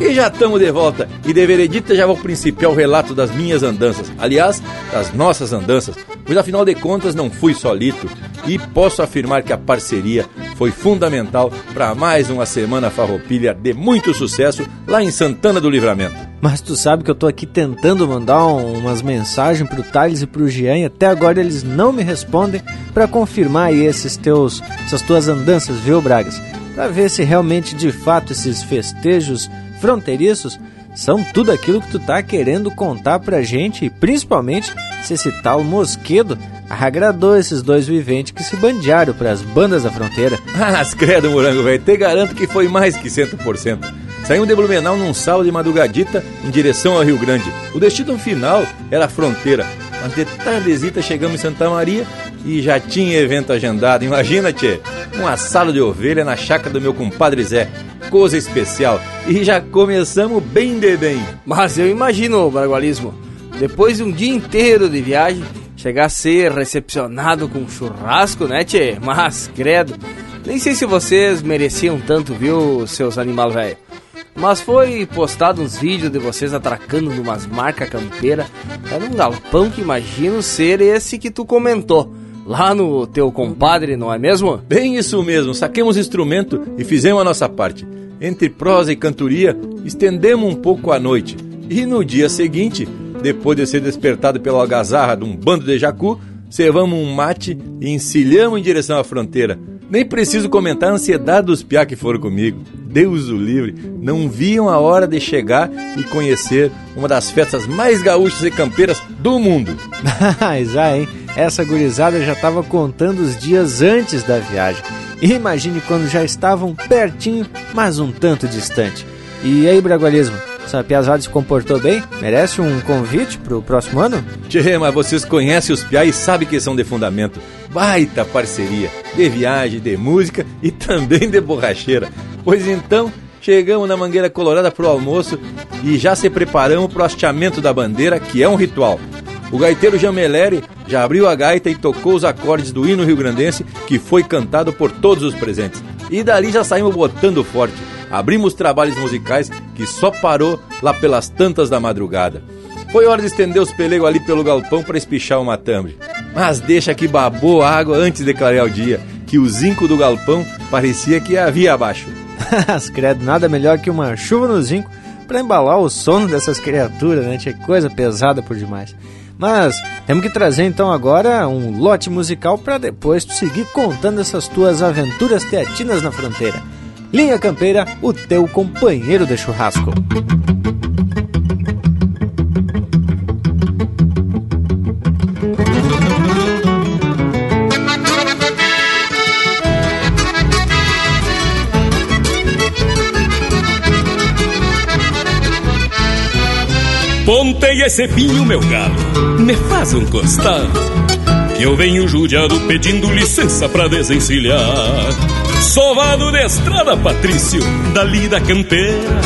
E já estamos de volta. E de veredita já vou principiar o relato das minhas andanças. Aliás, das nossas andanças. Pois afinal de contas não fui solito. E posso afirmar que a parceria foi fundamental para mais uma semana farroupilha de muito sucesso lá em Santana do Livramento. Mas tu sabe que eu tô aqui tentando mandar um, umas mensagens pro Thales e pro Jean e até agora eles não me respondem para confirmar aí esses teus, essas tuas andanças, viu, Bragas? Pra ver se realmente de fato esses festejos fronteiriços são tudo aquilo que tu tá querendo contar pra gente e principalmente se esse tal Mosquedo agradou esses dois viventes que se bandearam pras bandas da fronteira. Mas credo, morango, velho, te garanto que foi mais que 100%. Saímos de Blumenau num sábado de madrugadita em direção ao Rio Grande. O destino final era a fronteira, mas de tardezita chegamos em Santa Maria e já tinha evento agendado. Imagina, tchê, um assado de ovelha na chácara do meu compadre Zé. Coisa especial. E já começamos bem de bem. Mas eu imagino, Bragualismo, depois de um dia inteiro de viagem, chegar a ser recepcionado com churrasco, né, tchê? Mas, credo, nem sei se vocês mereciam tanto, viu, seus animal velho. Mas foi postado uns vídeos de vocês atracando numas marcas campeiras. Era um galpão que imagino ser esse que tu comentou. Lá no teu compadre, não é mesmo? Bem isso mesmo, saquemos instrumento e fizemos a nossa parte. Entre prosa e cantoria, estendemos um pouco a noite. E no dia seguinte, depois de ser despertado pela algazarra de um bando de jacu, cevamos um mate e encilhamos em direção à fronteira. Nem preciso comentar a ansiedade dos piá que foram comigo. Deus o livre, não viam a hora de chegar e conhecer uma das festas mais gaúchas e campeiras do mundo. Mas ah, hein? Essa gurizada já estava contando os dias antes da viagem. Imagine quando já estavam pertinho, mas um tanto distante. E aí, Bragualismo, essa piazada se comportou bem? Merece um convite pro próximo ano? Tchê, mas vocês conhecem os piá e sabem que são de fundamento. Baita parceria, de viagem, de música e também de borracheira. Pois então, chegamos na Mangueira Colorada pro almoço e já se preparamos pro hasteamento da bandeira, que é um ritual. O gaiteiro Jameleri já abriu a gaita e tocou os acordes do hino rio-grandense, que foi cantado por todos os presentes. E dali já saímos botando forte. Abrimos trabalhos musicais que só parou lá pelas tantas da madrugada. Foi hora de estender os pelegos ali pelo galpão para espichar o matambre. Mas deixa que babou a água antes de clarear o dia, que o zinco do galpão parecia que havia abaixo. As credo, nada melhor que uma chuva no zinco para embalar o sono dessas criaturas, né? Tinha coisa pesada por demais. Mas temos que trazer então agora um lote musical para depois seguir contando essas tuas aventuras teatinas na fronteira. Linha Campeira, o teu companheiro de churrasco. Pontei esse pinho, meu galo, me faz um costado. Que eu venho judiado pedindo licença pra desencilhar. Sovado de estrada, Patrício, dali da campeira.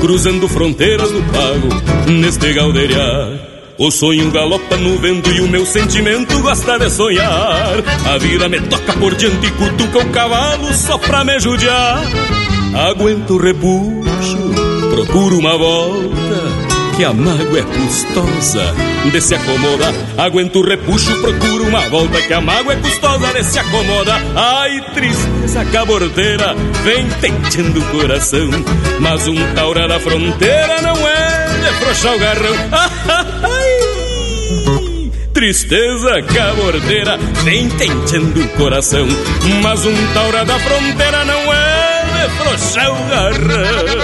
Cruzando fronteiras do pago, neste galdeiriar. O sonho galopa no vento e o meu sentimento gosta de sonhar. A vida me toca por diante e cutuca o cavalo só pra me judiar. Aguento o repuxo, procuro uma volta que a mágoa é custosa de se acomoda. Aguento o repuxo, procuro uma volta que a mágoa é custosa de se acomoda. Ai, tristeza cabordeira, vem tentando o coração. Mas um taura da fronteira não é de frouxar o garrão. Ai, tristeza cabordeira, vem tentando o coração. Mas um taura da fronteira não é de frouxar o garrão.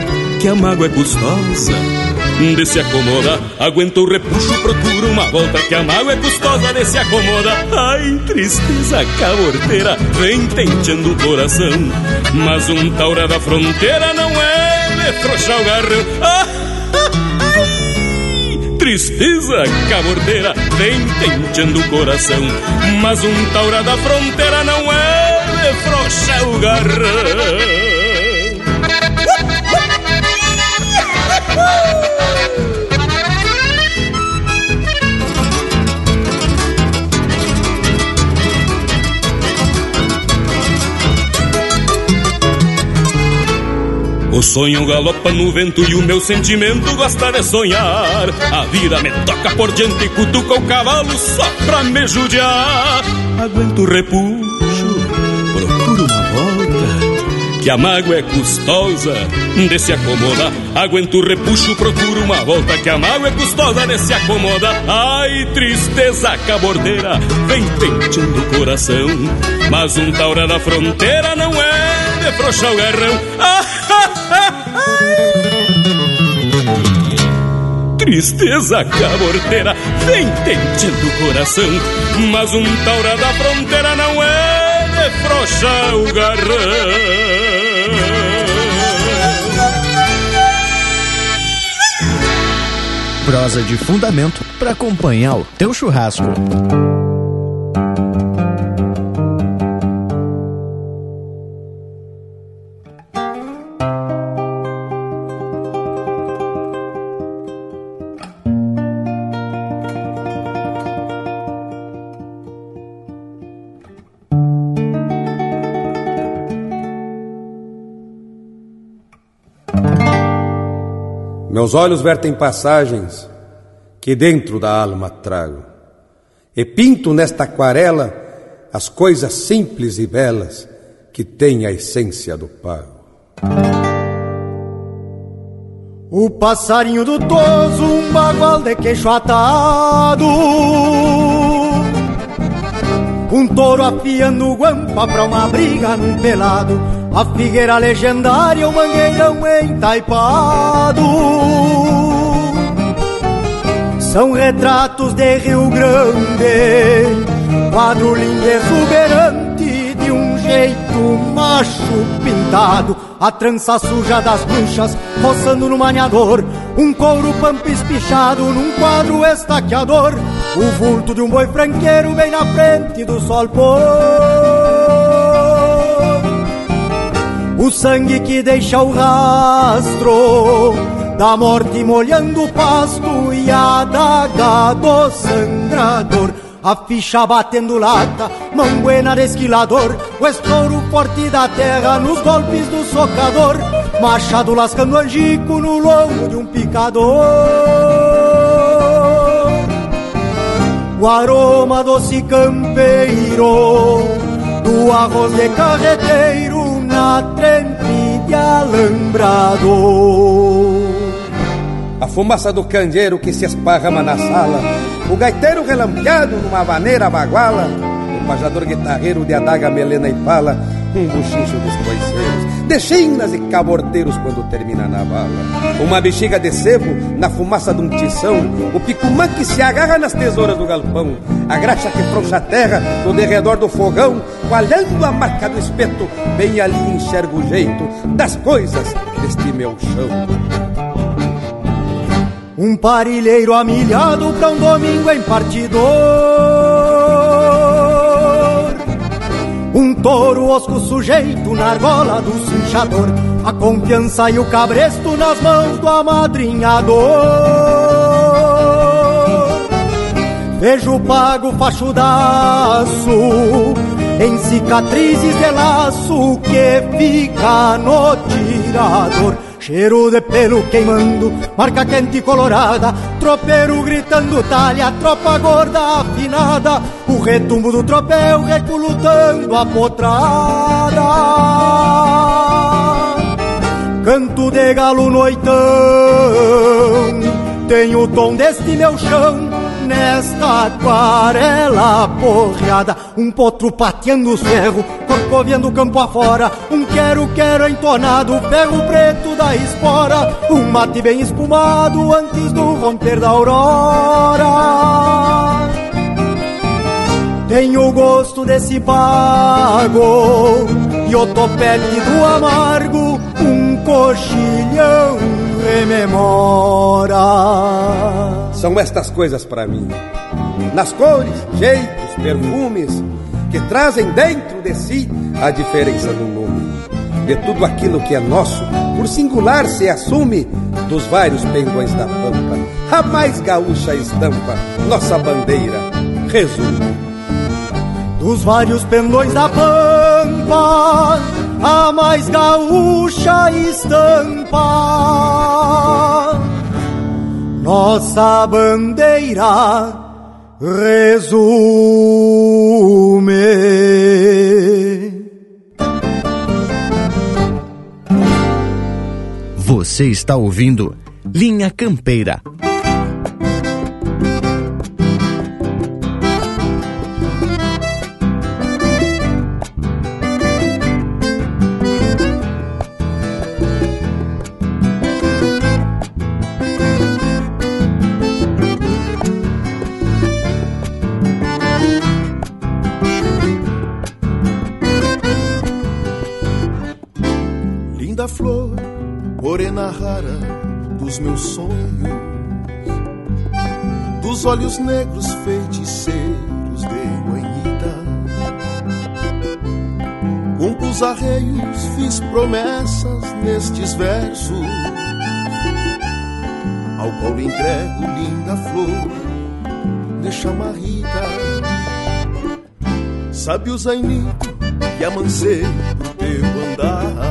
que a mágoa é custosa de se acomodar. Aguento o repuxo, procuro uma volta que a mágoa é custosa de se acomodar. Ai, tristeza caborteira, vem tenteando o coração. Mas um taura da fronteira não é de o garrão. Ah, tristeza cabordeira vem tenteando o coração, mas um taura da fronteira não é de frouxar o garrão. O sonho galopa no vento e o meu sentimento gosta de sonhar. A vida me toca por diante e cutuca o cavalo só pra me judiar. Aguento o repuxo, procuro uma volta. Que a mágoa é custosa de se acomodar. Aguento o repuxo, procuro uma volta. Que a mágoa é custosa de se acomodar. Ai, tristeza cabordeira, vem penteando o coração. Mas um taura da fronteira não é de frouxar o garrão. Ah, Tristeza caborteira vem tentando o coração, mas um taura da fronteira não é de o garrão. Prosa de fundamento para acompanhar o teu churrasco. Meus olhos vertem passagens que dentro da alma trago, e pinto nesta aquarela as coisas simples e belas que têm a essência do pago. O passarinho do toso, um bagual de queixo atado. Um touro afiando guampa pra uma briga num pelado a figueira legendária, o mangueirão entaipado. São retratos de Rio Grande, quadro lindo exuberante de um jeito macho pintado. A trança suja das bruxas roçando no maniador, um couro pampa espichado num quadro estaqueador. O vulto de um boi franqueiro bem na frente do sol pôr. O sangue que deixa o rastro da morte molhando o pasto e a daga do sangrador. A ficha batendo lata, manguena de esquilador, o estouro forte da terra nos golpes do socador, machado lascando angico no lombo de um picador. O aroma doce campeiro do arroz de carreteiro na trempe de alambrado. A fumaça do candeeiro que se esparrama na sala, o gaiteiro relampeado numa vaneira baguala, o pajador guitarreiro de adaga, melena e pala, um buchicho dos coiceiros, de chinas e cabordeiros quando termina na bala. Uma bexiga de sebo na fumaça de um tição, o picumã que se agarra nas tesouras do galpão, a graxa que frouxa a terra no derredor do fogão, coalhando a marca do espeto, bem ali enxergo o jeito das coisas deste meu chão. Um parilheiro amilhado pra um domingo em partidor touro osco sujeito na argola do cinchador A confiança e o cabresto nas mãos do amadrinhador. Vejo pago fachudaço Em cicatrizes de laço que fica no tirador Cheiro de pelo queimando, marca quente e colorada, tropeiro gritando talha, tropa gorda afinada, o retumbo do tropel reculutando a potrada. Canto de galo noitão, tem o tom deste meu chão, nesta aquarela porreada, um potro pateando os ferros, corcoviando campo afora, um quero-quero entonado, ferro preto da espora, um mate bem espumado antes do romper da aurora. Tenho o gosto desse pago e o topete do amargo, um coxilhão rememora. São estas coisas para mim, nas cores, jeitos, perfumes, que trazem dentro de si a diferença do nome. De tudo aquilo que é nosso, por singular se assume, dos vários pendões da pampa, a mais gaúcha estampa, nossa bandeira, resume. Dos vários pendões da pampa, a mais gaúcha estampa. Nossa bandeira resume. Você está ouvindo Linha Campeira olhos negros feiticeiros de guanhita. Compus arreios, fiz promessas nestes versos, ao qual entrego linda flor de chamarrita. Sabe o zainito que amancei pro teu andar.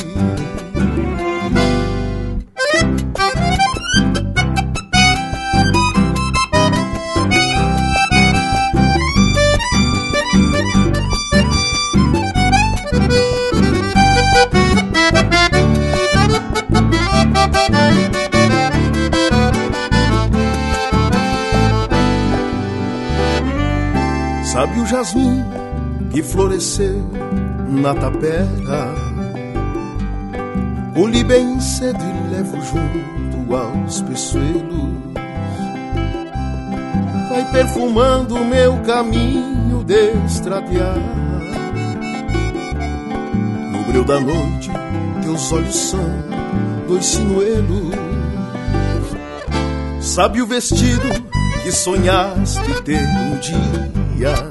Jasmim que floresceu na tapera. Colhi bem cedo e levo junto aos peçoelos. Vai perfumando o meu caminho de estradear. No breu da noite, teus olhos são dois sinuelos. Sabe o vestido que sonhaste ter um dia?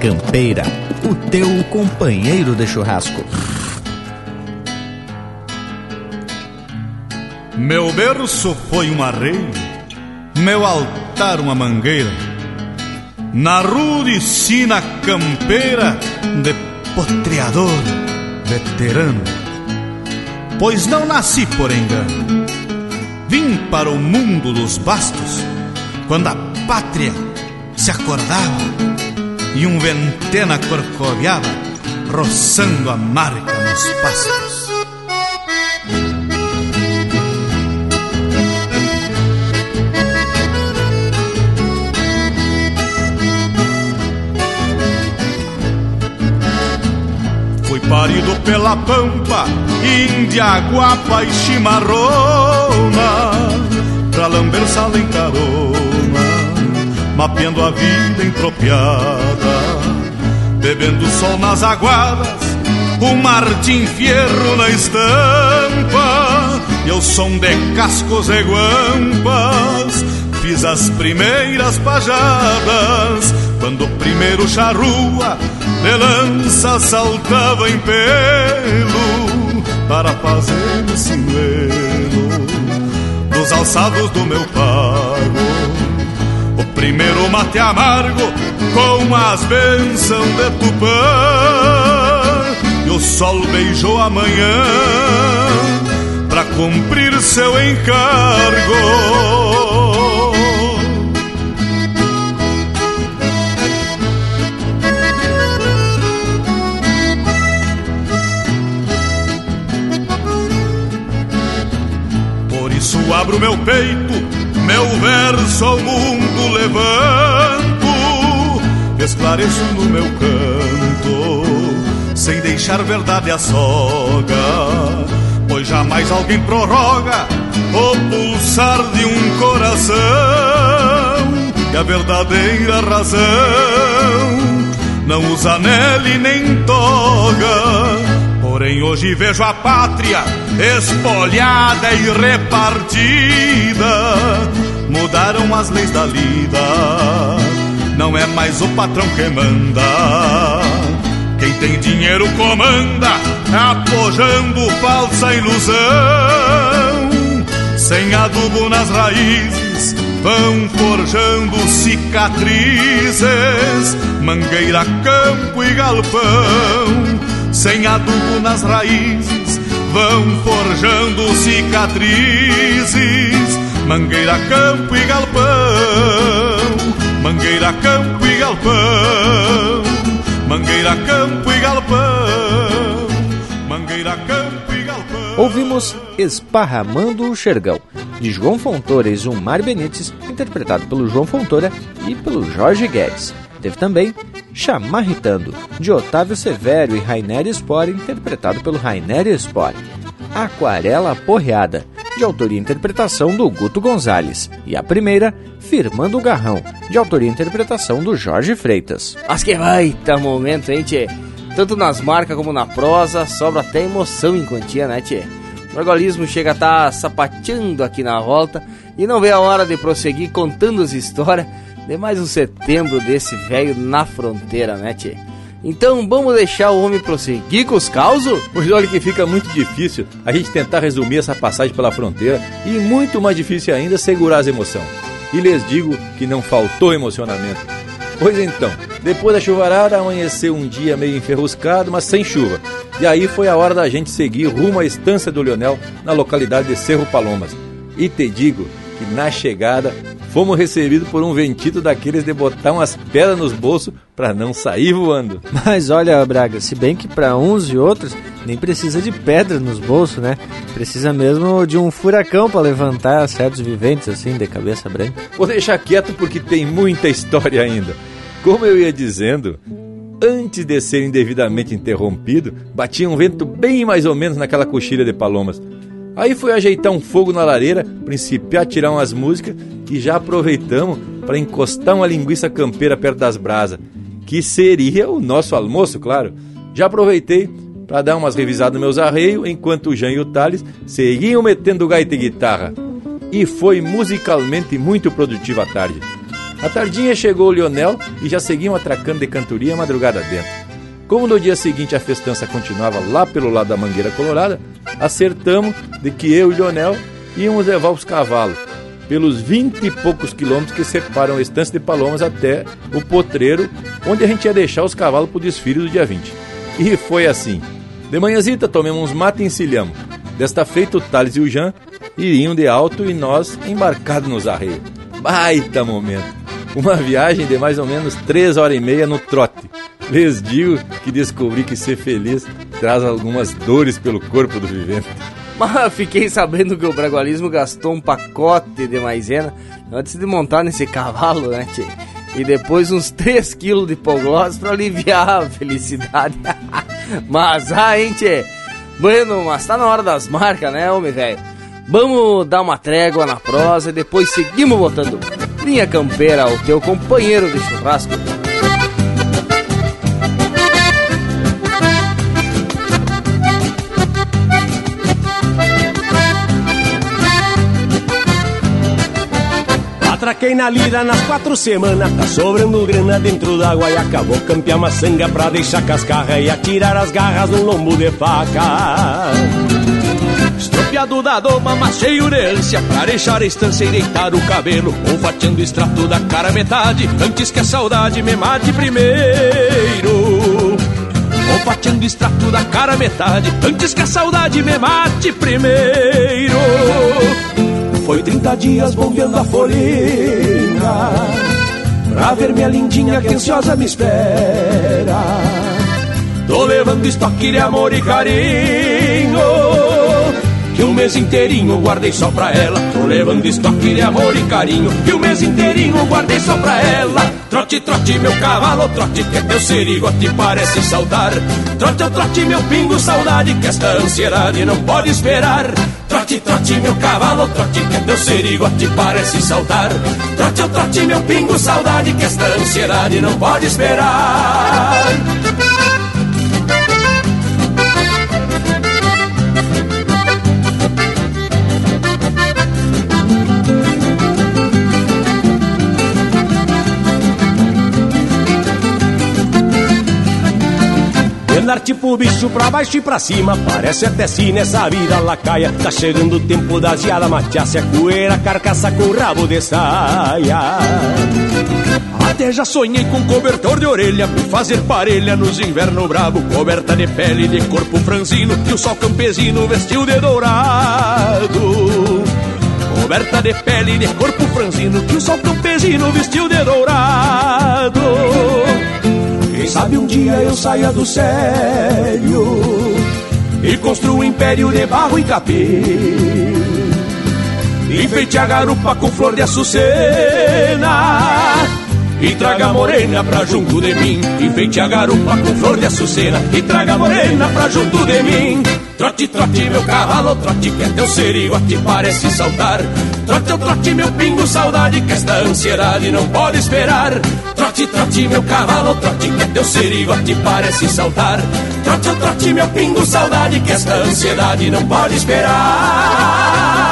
Campeira, o teu companheiro de churrasco. Meu berço foi um arreio, meu altar uma mangueira, na rude sina campeira de potreador veterano. Pois não nasci por engano, vim para o mundo dos bastos, quando a pátria se acordava e um ventena corcoviava, roçando a marca nos pastos. Fui parido pela pampa, índia, guapa e chimarrona, pra lamber sala em carona, mapeando a vida entropiada, bebendo sol nas aguadas, o Martim Fierro na estampa, e o som de cascos e guampas, fiz as primeiras pajadas, quando o primeiro charrua de lança saltava em pelo para fazer o sinuelo dos alçados do meu pago. Primeiro mate amargo com as bênçãos de Tupã e o sol beijou a manhã para cumprir seu encargo. Por isso abro meu peito, meu verso ao mundo levanto, esclareço no meu canto, sem deixar verdade a soga, pois jamais alguém prorroga o pulsar de um coração, e a verdadeira razão não usa nele nem toga. Porém, hoje vejo a pátria espolhada e repartida. Mudaram as leis da lida, não é mais o patrão que manda. Quem tem dinheiro comanda, apojando falsa ilusão. Sem adubo nas raízes, vão forjando cicatrizes, mangueira, campo e galpão. Sem adubo nas raízes, vão forjando cicatrizes, mangueira, campo e galpão. Mangueira, campo e galpão. Mangueira, campo e galpão. Mangueira, campo e galpão. Ouvimos Esparramando o Xergão, de João Fontoura e Zumar Benites, interpretado pelo João Fontoura e pelo Jorge Guedes. Teve também Chamarritando, de Otávio Severo e Rainer Spore, interpretado pelo Rainer Spore. Aquarela Porreada, de autoria e interpretação do Guto Gonzalez. E a primeira, Firmando o Garrão, de autoria e interpretação do Jorge Freitas. Mas que baita momento, hein, tchê? Tanto nas marcas como na prosa, sobra até emoção em quantia, né, tchê? O organismo chega a estar tá sapateando aqui na volta e não vê a hora de prosseguir contando as histórias de mais um setembro desse velho na fronteira, né, tchê? Então vamos deixar o homem prosseguir com os causos? Pois olha que fica muito difícil a gente tentar resumir essa passagem pela fronteira e muito mais difícil ainda segurar as emoções. E lhes digo que não faltou emocionamento. Pois então, depois da chuvarada amanheceu um dia meio enferruscado, mas sem chuva. E aí foi a hora da gente seguir rumo à estância do Leonel, na localidade de Cerro Palomas. E te digo que na chegada fomos recebidos por um ventito daqueles de botar umas pedras nos bolsos para não sair voando. Mas olha, Braga, se bem que para uns e outros nem precisa de pedra nos bolsos, né? Precisa mesmo de um furacão para levantar certos viventes assim de cabeça branca. Vou deixar quieto porque tem muita história ainda. Como eu ia dizendo, antes de ser indevidamente interrompido, batia um vento bem mais ou menos naquela coxilha de palomas. Aí foi ajeitar um fogo na lareira, principiar a tirar umas músicas e já aproveitamos para encostar uma linguiça campeira perto das brasas, que seria o nosso almoço, claro. Já aproveitei para dar umas revisadas nos meus arreios, enquanto o Jean e o Thales seguiam metendo gaita e guitarra. E foi musicalmente muito produtiva a tarde. A tardinha chegou o Lionel e já seguiam atracando de cantoria a madrugada dentro. Como no dia seguinte a festança continuava lá pelo lado da Mangueira Colorada, acertamos de que eu e Lionel íamos levar os cavalos pelos vinte e poucos quilômetros que separam a estância de Palomas até o potreiro, onde a gente ia deixar os cavalos para o desfile do dia 20. E foi assim. De manhãzita tomemos uns mate e encilhamos. Desta feita o Thales e o Jean iriam de alto e nós embarcados nos arreios. Baita momento! Uma viagem de mais ou menos três horas e meia no trote lhes digo que descobri que ser feliz traz algumas dores pelo corpo do vivente. Mas fiquei sabendo que o Bragualismo gastou um pacote de maisena antes de montar nesse cavalo, né, tchê? E depois uns 3 quilos de poglós para aliviar a felicidade. mas, ah, hein, tchê? Bueno, mas tá na hora das marcas, né, homem velho? Vamos dar uma trégua na prosa e depois seguimos botando linha campeira ao teu companheiro de churrasco. Atraquei na lira nas quatro semanas, tá sobrando grana dentro d'água e acabou campear uma sanga pra deixar cascarra e atirar as garras no lombo de faca. Estropiado da doma, mas cheio de ânsia Pra deixar a estância e deitar o cabelo Olfateando o extrato da cara metade Antes que a saudade me mate primeiro Olfateando o extrato da cara metade Antes que a saudade me mate primeiro foi 30 dias bombeando a folhinha Pra ver minha lindinha que ansiosa me espera. Tô levando estoque de amor e carinho Que o mês inteirinho guardei só pra ela Tô levando estoque de amor e carinho Que o mês inteirinho guardei só pra ela Trote, trote, meu cavalo, trote Que teu serigote parece saudar Trote, trote, meu pingo, saudade Que esta ansiedade não pode esperar Trote, trote, meu cavalo, trote, que teu serigote parece saltar. Trote, trote, meu pingo, saudade, que esta ansiedade não pode esperar. Andar tipo bicho pra baixo e pra cima. Parece até sim nessa vida lacaia. Tá chegando o tempo da geada mateasse a coeira Carcaça com rabo de saia. Até já sonhei com cobertor de orelha fazer parelha nos invernos bravo. Coberta de pele de corpo franzino Que o sol campesino vestiu de dourado. Coberta de pele de corpo franzino Que o sol campesino vestiu de dourado sabe um dia eu saia do sério e construa um império de barro e capim. Enfeite a garupa com flor de açucena e traga morena pra junto de mim. Enfeite a garupa com flor de açucena e traga morena pra junto de mim. Trote, trote, meu cavalo, trote, que é teu serigote parece saltar. Trote, trote, meu pingo, saudade, que esta ansiedade não pode esperar. Trote, trote, meu cavalo, trote, que é teu serigote parece saltar. Trote, trote, meu pingo, saudade, que esta ansiedade não pode esperar.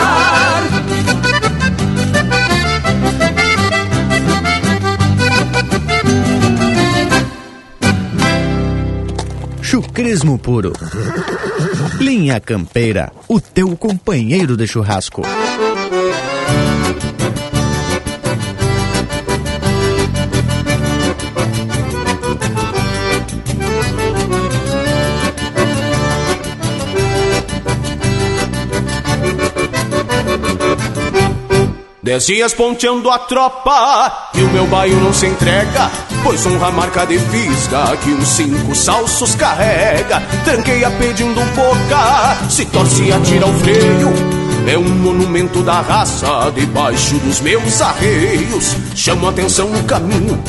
Chucrismo puro. Linha Campeira, o teu companheiro de churrasco. Dez dias ponteando a tropa e o meu baio não se entrega Pois honra a marca de fisga que uns cinco salsos carrega. Tranqueia pedindo boca, se torce atira o freio é um monumento da raça debaixo dos meus arreios. Chamo atenção no caminho,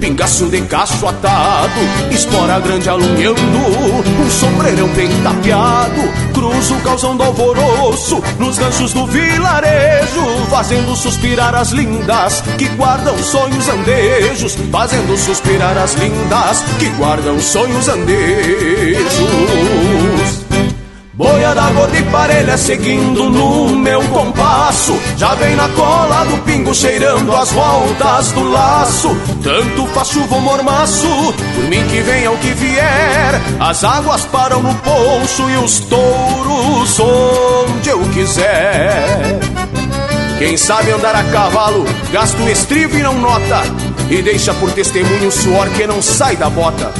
pingaço de caço atado, espora grande alunhando, um sombreirão bem tapeado. Cruzo o calzão do alvoroço nos ganchos do vilarejo, fazendo suspirar as lindas que guardam sonhos andejos, fazendo suspirar as lindas que guardam sonhos andejos. Boia da gorda e parelha seguindo no meu compasso. Já vem na cola do pingo cheirando as voltas do laço. Tanto faz chuva ou mormaço, por mim que venha o que vier. As águas param no poncho e os touros onde eu quiser. Quem sabe andar a cavalo, gasta o estribo e não nota. E deixa por testemunho o suor que não sai da bota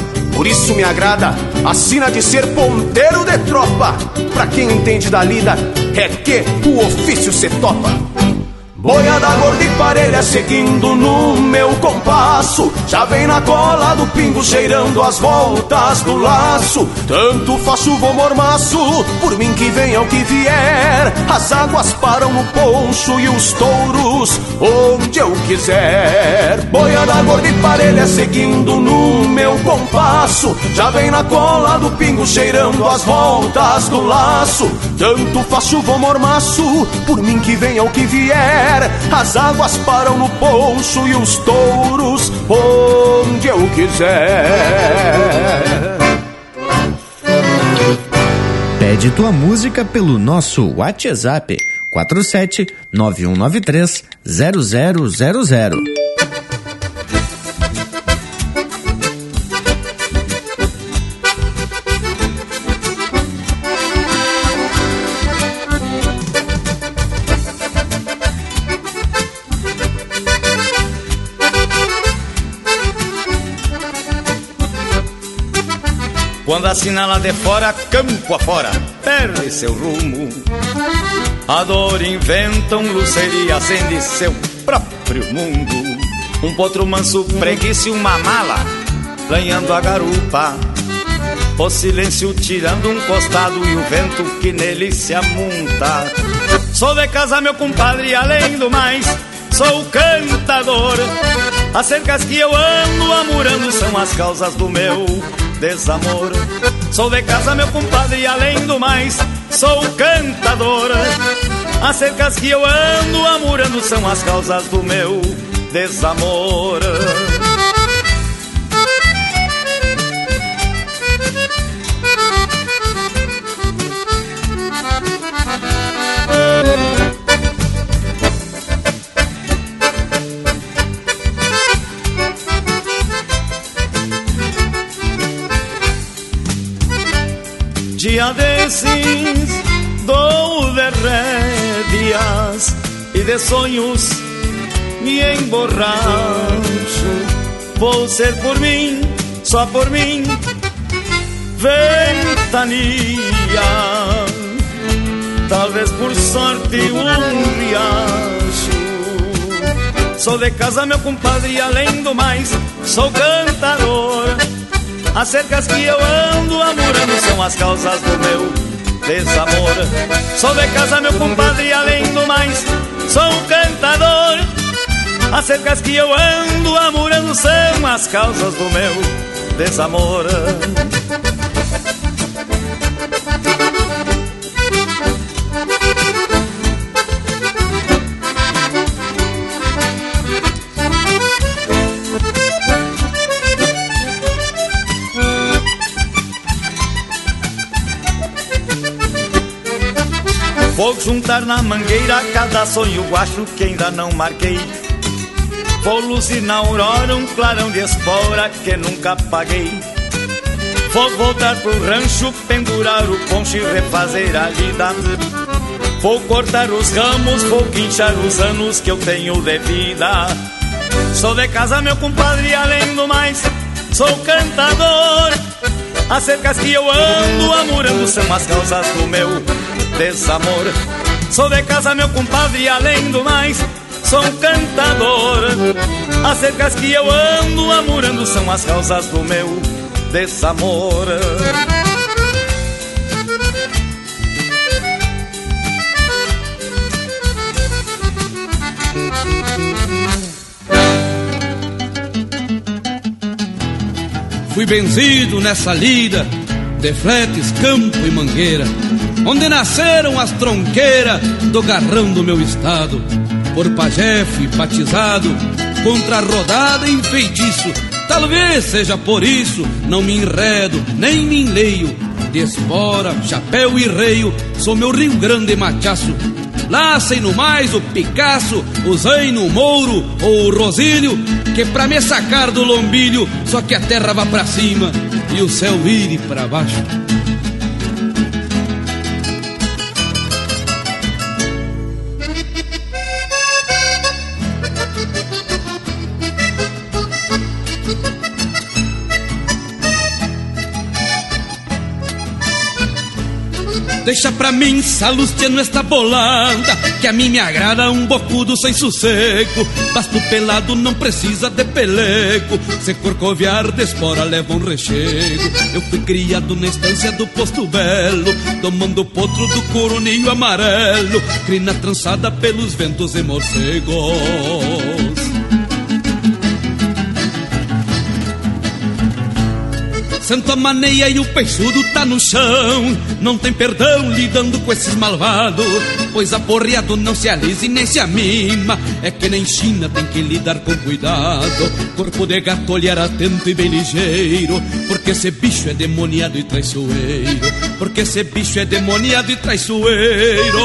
por isso me agrada a sina de ser ponteiro de tropa. Pra quem entende da lida, é que o ofício se topa. Boiada gorda e parelha seguindo no meu compasso. Já vem na cola do pingo cheirando as voltas do laço. Tanto faz chuva ou mormaço, por mim que venha o que vier. As águas param no poncho e os touros onde eu quiser. Boiada gorda e parelha seguindo no meu compasso. Já vem na cola do pingo cheirando as voltas do laço. Tanto faz chuva ou mormaço, por mim que venha o que vier as águas param no poncho e os touros onde eu quiser. Pede tua música pelo nosso WhatsApp 47 9193 0000. Quando assinala de fora, campo afora, perde seu rumo. A dor inventa um luceiro e acende seu próprio mundo. Um potro manso preguiça e uma mala, ganhando a garupa. O silêncio tirando um costado e o vento que nele se amunta. Sou de casa, meu compadre, além do mais, sou cantador. As cercas que eu ando amurando são as causas do meu desamor. Sou de casa, meu compadre, e além do mais, sou cantador. As cercas que eu ando amurando são as causas do meu desamor. Dia desses dou de rédeas e de sonhos me emborracho. Vou ser por mim, só por mim, ventania. Talvez por sorte um riacho. Sou de casa, meu compadre, e além do mais, sou cantador. As cercas que eu ando amurando são as causas do meu desamor. Sou de casa, meu compadre, e além do mais, sou um cantador. As cercas que eu ando amurando são as causas do meu desamor. Vou juntar na mangueira cada sonho guacho que ainda não marquei. Vou luzir na aurora um clarão de espora que nunca paguei. Vou voltar pro rancho, pendurar o poncho e refazer a lida. Vou cortar os ramos, vou guinchar os anos que eu tenho de vida. Sou de casa, meu compadre, além do mais, sou cantador. As cercas que eu ando amurando são as causas do meu desamor. Sou de casa, meu compadre, além do mais, sou um cantador. As cercas que eu ando amurando são as causas do meu desamor. Fui benzido nessa lida de fletes, campo e mangueira onde nasceram as tronqueiras do garrão do meu estado. Por pajé fui batizado contra rodada em feitiço. Talvez seja por isso, não me enredo, nem me enleio. De espora, chapéu e reio, sou meu Rio Grande machaço. Lacem no mais o Picasso, o Zaino, o Mouro ou o Rosílio, que pra me sacar do lombilho, só que a terra vá pra cima e o céu vire para baixo. Deixa pra mim, Salustiano, esta bolanda Que a mim me agrada um bocudo sem sossego. Basto pelado não precisa de pelego Se corcoviar de espora leva um rechego. Eu fui criado na estância do posto belo Tomando potro do coroninho amarelo Crina trançada pelos ventos e morcegos Sento a maneia e o peixudo tá no chão. Não tem perdão lidando com esses malvados Pois aporreado não se alisa e nem se amima É que nem China tem que lidar com cuidado. Corpo de gato olhar atento e bem ligeiro. Porque esse bicho é demoniado e traiçoeiro. Porque esse bicho é demoniado e traiçoeiro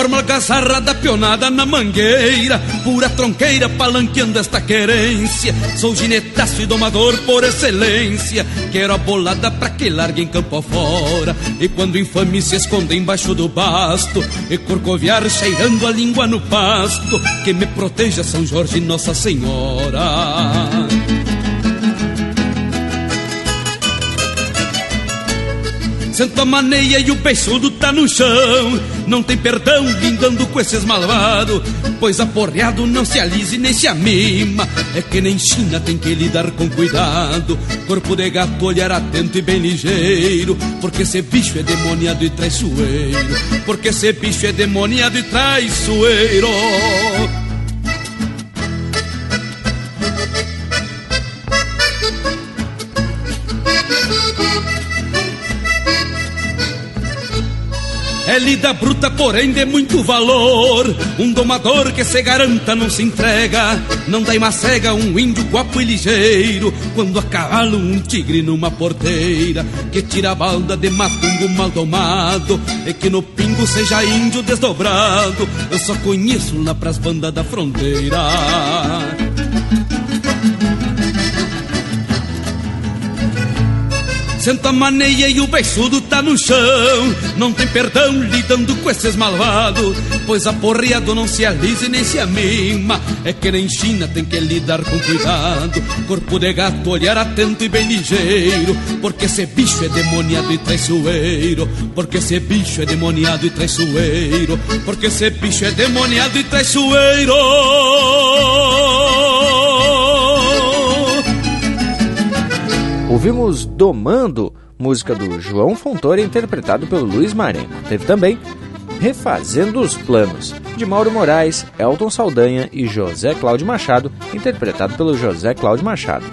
Forma algazarra da pionada na mangueira Pura tronqueira palanqueando esta querência. Sou ginetaço e domador por excelência. Quero a bolada pra que largue em campo afora. E quando infame se esconde embaixo do basto E corcoviar cheirando a língua no pasto. Que me proteja São Jorge Nossa Senhora Sento a maneia e o peixudo tá no chão. Não tem perdão lindando com esses malvados Pois aporreado não se alise nem se amima. É que nem China tem que lidar com cuidado. Corpo de gato olhar atento e bem ligeiro. Porque esse bicho é demoniado e traiçoeiro. Porque esse bicho é demoniado e traiçoeiro Lida bruta, porém de muito valor. Um domador que se garanta não se entrega. Não dá uma cega um índio guapo e ligeiro. Quando a cavalo um tigre numa porteira. Que tira a balda de matungo mal domado. E que no pingo seja índio desdobrado. Eu só conheço lá pras bandas da fronteira. Senta maneia e o beiçudo tá no chão. Não tem perdão lidando com esses malvados Pois aporreado não se alise nem se amima É que nem China tem que lidar com cuidado. Corpo de gato, olhar atento e bem ligeiro. Porque esse bicho é demoniado e traiçoeiro. Porque esse bicho é demoniado e traiçoeiro. Porque esse bicho é demoniado e traiçoeiro Ouvimos Domando, música do João Fontoura, interpretado pelo Luiz Marenco. Teve também Refazendo os Planos, de Mauro Moraes, Elton Saldanha e José Cláudio Machado, interpretado pelo José Cláudio Machado.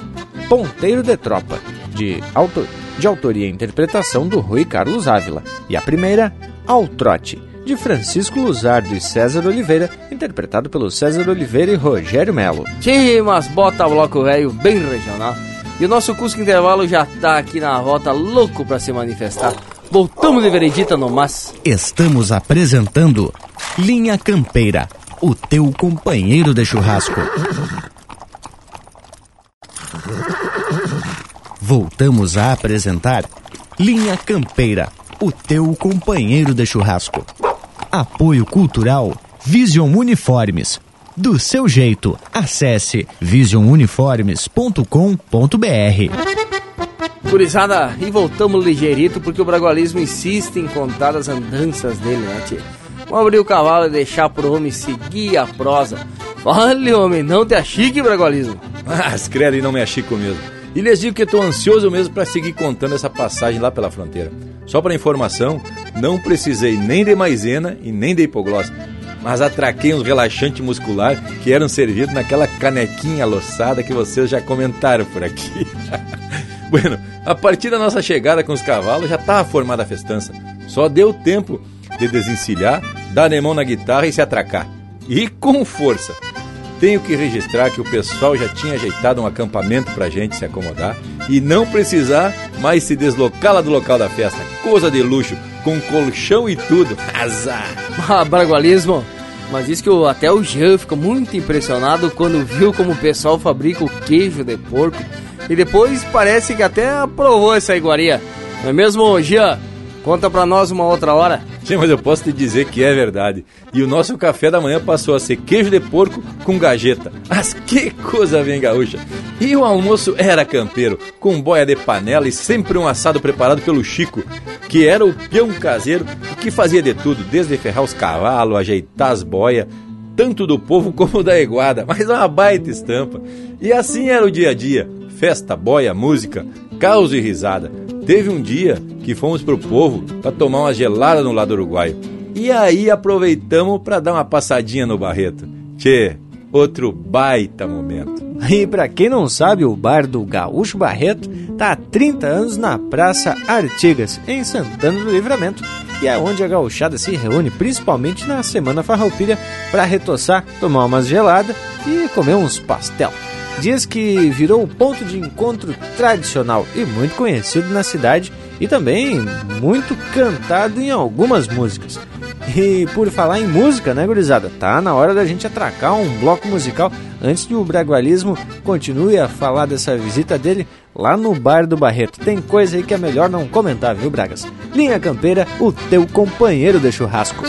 Ponteiro de Tropa, de, autor, de autoria e interpretação do Rui Carlos Ávila. E a primeira, Ao Trote, de Francisco Luzardo e César Oliveira, interpretado pelo César Oliveira e Rogério Melo. Tchê, mas bota bloco velho bem regional. E o nosso Cusco Intervalo já tá aqui na volta, louco para se manifestar. Voltamos de veredita no mas. Estamos apresentando Linha Campeira, o teu companheiro de churrasco. Voltamos a apresentar Linha Campeira, o teu companheiro de churrasco. Apoio Cultural Vision Uniformes do seu jeito. Acesse visionuniformes.com.br. Gurizada, e voltamos ligeirito porque o bragualismo insiste em contar as andanças dele, né, tia? Vamos abrir o cavalo e deixar pro homem seguir a prosa. Olha, homem, não te achique, bragualismo. Mas, credo, e não me achico mesmo. E lhes digo que estou ansioso mesmo para seguir contando essa passagem lá pela fronteira. Só para informação, não precisei nem de maisena e nem de hipoglós, mas atraquei uns relaxantes muscular que eram servidos naquela canequinha aloçada que vocês já comentaram por aqui. bueno, a partir da nossa chegada com os cavalos já estava formada a festança. Só deu tempo de desencilhar, dar mão na guitarra e se atracar. E com força. Tenho que registrar que o pessoal já tinha ajeitado um acampamento pra gente se acomodar e não precisar mais se deslocar lá do local da festa. Coisa de luxo, com colchão e tudo. Azar! Ah, bragualismo! Mas diz que o, até o Jean ficou muito impressionado quando viu como o pessoal fabrica o queijo de porco. E depois parece que até aprovou essa iguaria. Não é mesmo, Jean? Conta pra nós uma outra hora. Sim, mas eu posso te dizer que é verdade. E o nosso café da manhã passou a ser queijo de porco com gajeta. Mas que coisa bem gaúcha! E o almoço era campeiro, com boia de panela e sempre um assado preparado pelo Chico, que era o peão caseiro que fazia de tudo, desde ferrar os cavalos, ajeitar as boias, tanto do povo como da iguada, mas uma baita estampa. E assim era o dia a dia: festa, boia, música, caos e risada. Teve um dia que fomos pro povo para tomar uma gelada no lado uruguaio. E aí aproveitamos para dar uma passadinha no Barreto. Tchê, outro baita momento. E para quem não sabe, o bar do Gaúcho Barreto tá há 30 anos na Praça Artigas, em Santana do Livramento, e é onde a gauchada se reúne principalmente na Semana Farroupilha para retoçar, tomar umas geladas e comer uns pastel diz que virou o ponto de encontro tradicional e muito conhecido na cidade e também muito cantado em algumas músicas. E por falar em música, né, gurizada? Tá na hora da gente atracar um bloco musical antes que o Bragualismo continue a falar dessa visita dele lá no Bar do Barreto. Tem coisa aí que é melhor não comentar, viu, Bragas? Linha Campeira, o teu companheiro de churrasco.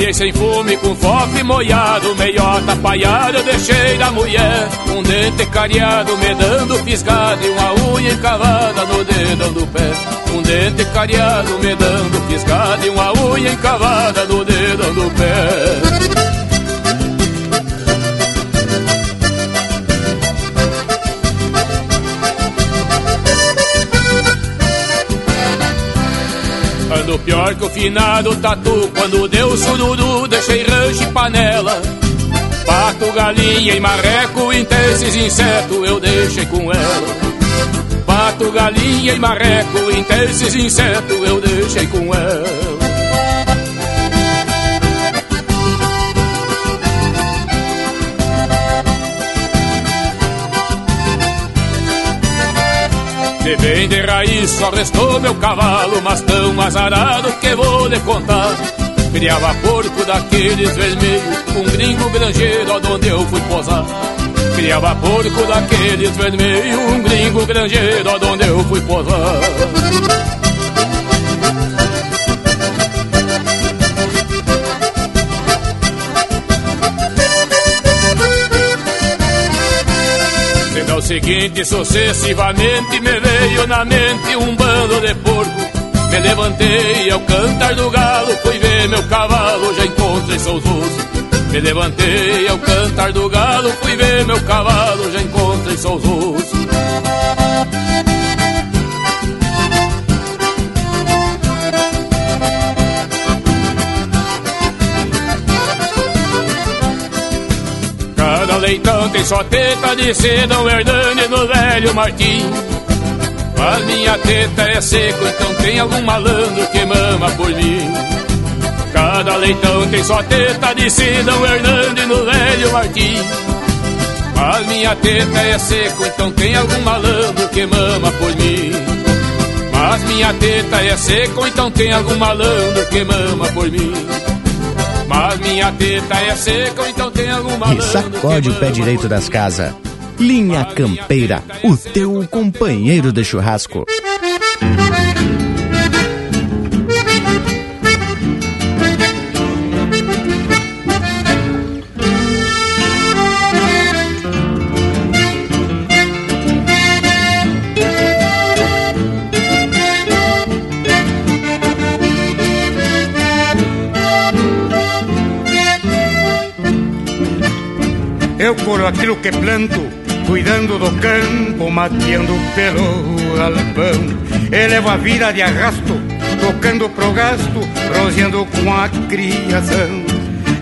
Paia sem fume, com fofe molhado, meiota paiada eu deixei da mulher. Um dente cariado, me dando fisgado e uma unha encavada no dedão do pé. Um dente cariado, me dando fisgado e uma unha encavada no dedão do pé. Finado tatu. Quando deu sururu deixei rancho e panela. Pato, galinha e marreco Intensos inseto eu deixei com ela. Pato, galinha e marreco Intensos inseto eu deixei com ela bem de raiz só restou meu cavalo, mas tão azarado que vou lhe contar. Criava porco daqueles vermelhos, um gringo granjeiro onde eu fui posar. Criava porco daqueles vermelhos, um gringo granjeiro onde eu fui posar. Seguinte, sucessivamente me veio na mente um bando de porco. Me levantei ao cantar do galo, fui ver meu cavalo, já encontrei seus ossos. Me levantei ao cantar do galo, fui ver meu cavalo, já encontrei seus leitão tem só teta de Sedão Hernani no velho Martim. Mas minha teta é seco, então tem algum malandro que mama por mim. Cada leitão tem só teta de Sidão Hernandes no velho Martim. Mas minha teta é seco, então tem algum malandro que mama por mim. Mas minha teta é seco, então tem algum malandro que mama por mim. Mas minha teta é seca, então tem alguma E sacode o pé direito das casas. Linha Campeira, o teu companheiro de churrasco. Coro aquilo que planto, cuidando do campo, mateando pelo galpão. Elevo a vida de arrasto, tocando pro gasto, roseando com a criação.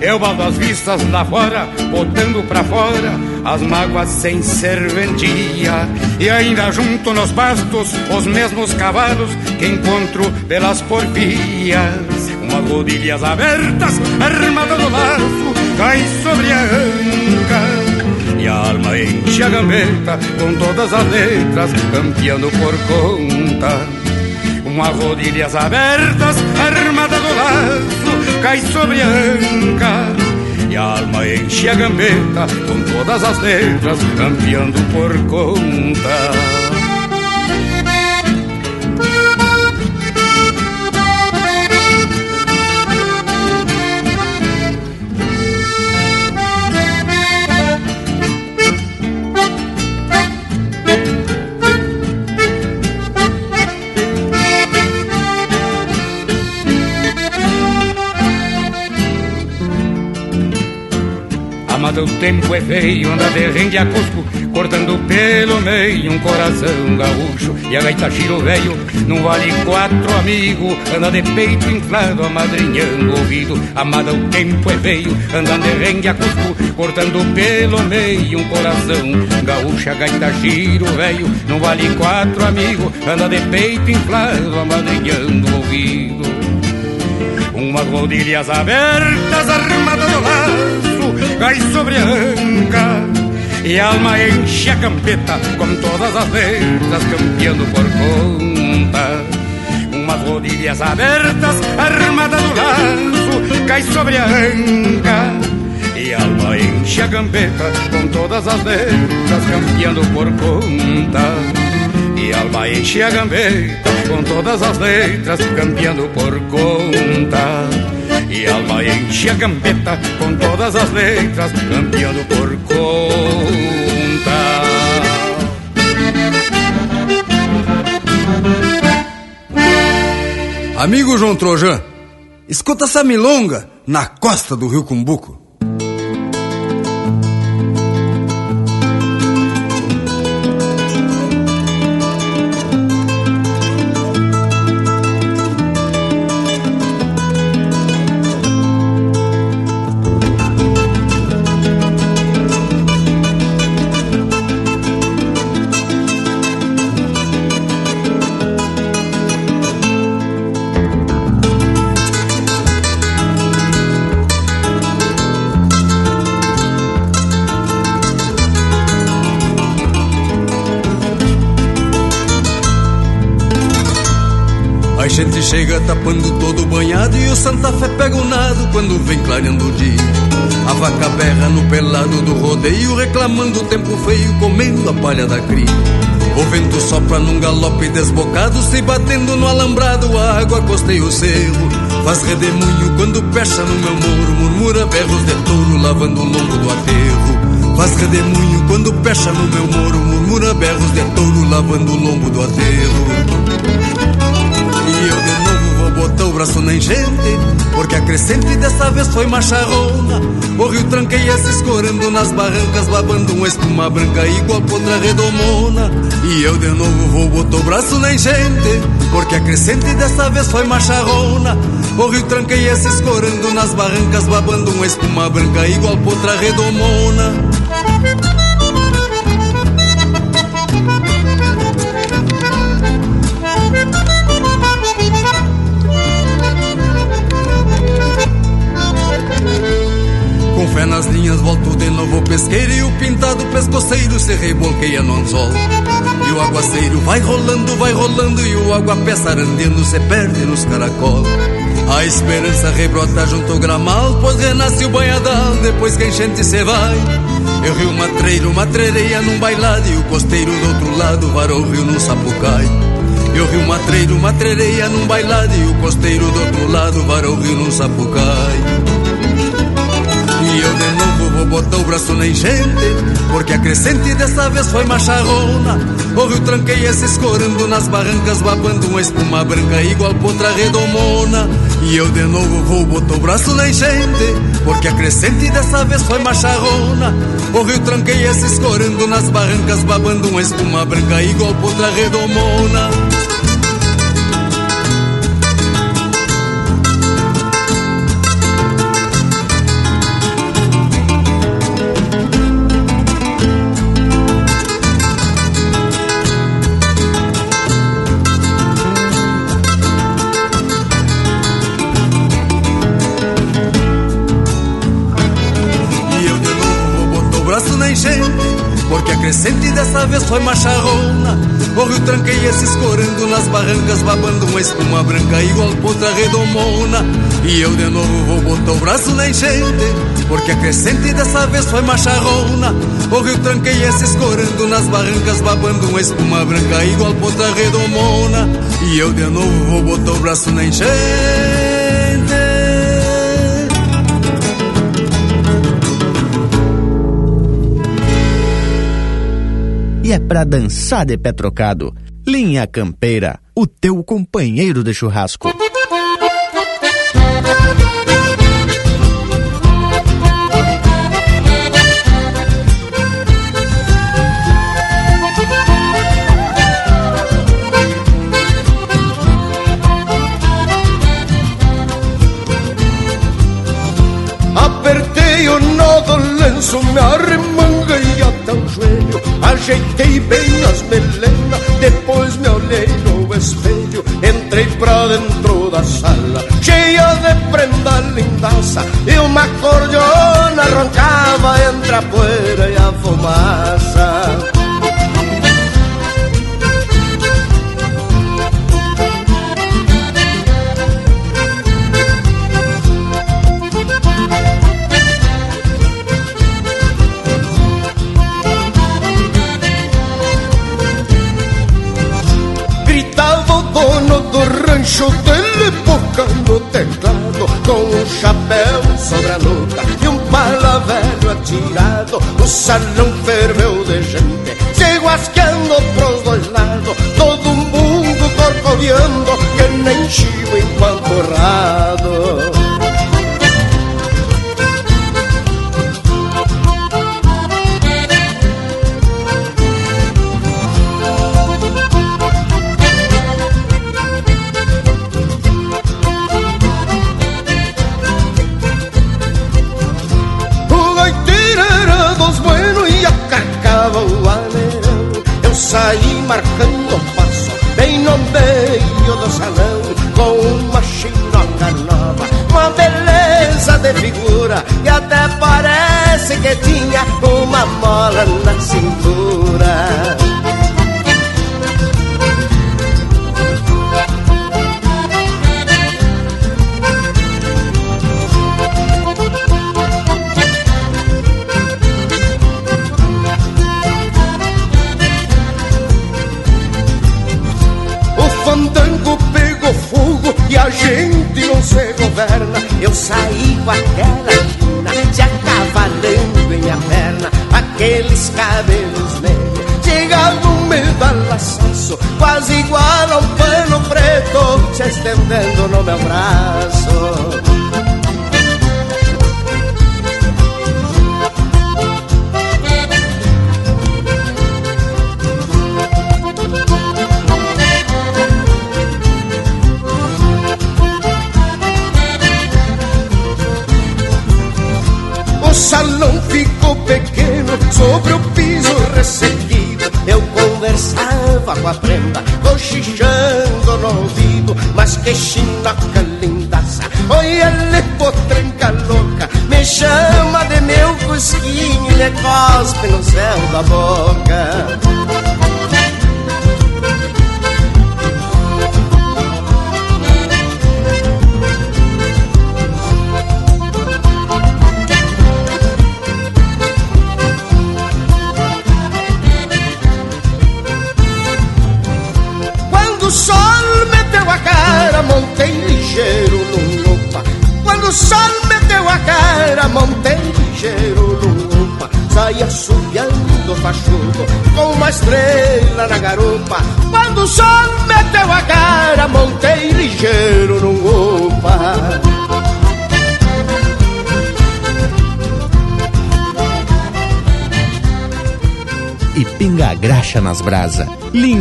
Eu baldo as vistas lá fora, botando pra fora as mágoas sem serventia. E ainda junto nos bastos os mesmos cavalos que encontro pelas porfias. Umas rodilhas abertas, armada do laço, cai sobre a anca. E a alma enche a gambeta com todas as letras, campeando por conta. Umas rodilhas abertas, armada do laço, cai sobre a anca. E a alma enche a gambeta com todas as letras, campeando por conta. O tempo é feio, anda de rende a cusco, cortando pelo meio um coração gaúcho. E a gaita giro velho, não vale quatro amigo, anda de peito inflado, amadrinhando o ouvido. Amada, o tempo é feio, anda de rende a cusco, cortando pelo meio um coração gaúcho. A gaita giro velho, não vale quatro amigo, anda de peito inflado, amadrinhando o ouvido. Umas rodilhas abertas, armadas do laço, cai sobre a anca. E a alma enche a campeta com todas as letras, campeando por conta. Umas rodilhas abertas, armadas do laço, cai sobre a anca. E a alma enche a campeta com todas as letras, campeando por conta. E a alma enche a gambeta com todas as letras, campeando por conta. E alma enche a gambeta com todas as letras, campeando por conta. Amigo João Trojan, escuta essa milonga na costa do Rio Cumbuco. Chega tapando todo banhado e o Santa Fé pega o nado quando vem clareando o dia. A vaca berra no pelado do rodeio, reclamando o tempo feio, comendo a palha da cria. O vento sopra num galope desbocado, se batendo no alambrado, a água costeia o cerro. Faz redemoinho quando pecha no meu muro, murmura berros de touro, lavando o lombo do aterro. Faz redemoinho quando pecha no meu muro, murmura berros de touro, lavando o lombo do aterro. E eu de novo vou botar o braço na enchente Porque a crescente dessa vez foi macharrona O rio tranqueia se escorando nas barrancas Babando uma espuma branca igual potra redomona E eu de novo vou botar o braço na enchente Porque a crescente dessa vez foi macharrona O rio tranqueia se escorando nas barrancas Babando uma espuma branca igual potra redomona pesqueiro E o pintado pescoceiro se rebolqueia no anzol. E o aguaceiro vai rolando, vai rolando E o aguapé sarandendo se perde nos caracol. A esperança rebrota junto ao gramal Pois renasce o banhadal depois que a enchente se vai. Eu rio matreiro, matreireia num bailado E o costeiro do outro lado varou o rio num sapucai. Eu rio matreiro, matreireia num bailado E o costeiro do outro lado varou o rio num sapucai. E eu de novo vou botar o braço na enchente Porque a crescente dessa vez foi macharrona O rio tranqueia se escorando nas barrancas Babando uma espuma branca igual potra redomona. E eu de novo vou botar o braço na enchente Porque a crescente dessa vez foi macharrona O rio tranqueia se escorando nas barrancas Babando uma espuma branca igual potra redomona foi macharrona. O rio tranqueia se escorando nas barrancas Babando uma espuma branca igual potra redomona. E eu de novo vou botar o braço na enchente Porque a crescente dessa vez foi macharrona. O rio tranqueia se escorando nas barrancas Babando uma espuma branca igual potra redomona. E eu de novo vou botar o braço na enchente e é pra dançar de pé trocado. Linha Campeira, o teu companheiro de churrasco. Melenas, depois me olhei no espelho Entrei pra dentro da sala, cheia de prenda lindaça E uma cordiona roncava entre a poeira e a fumaça salud.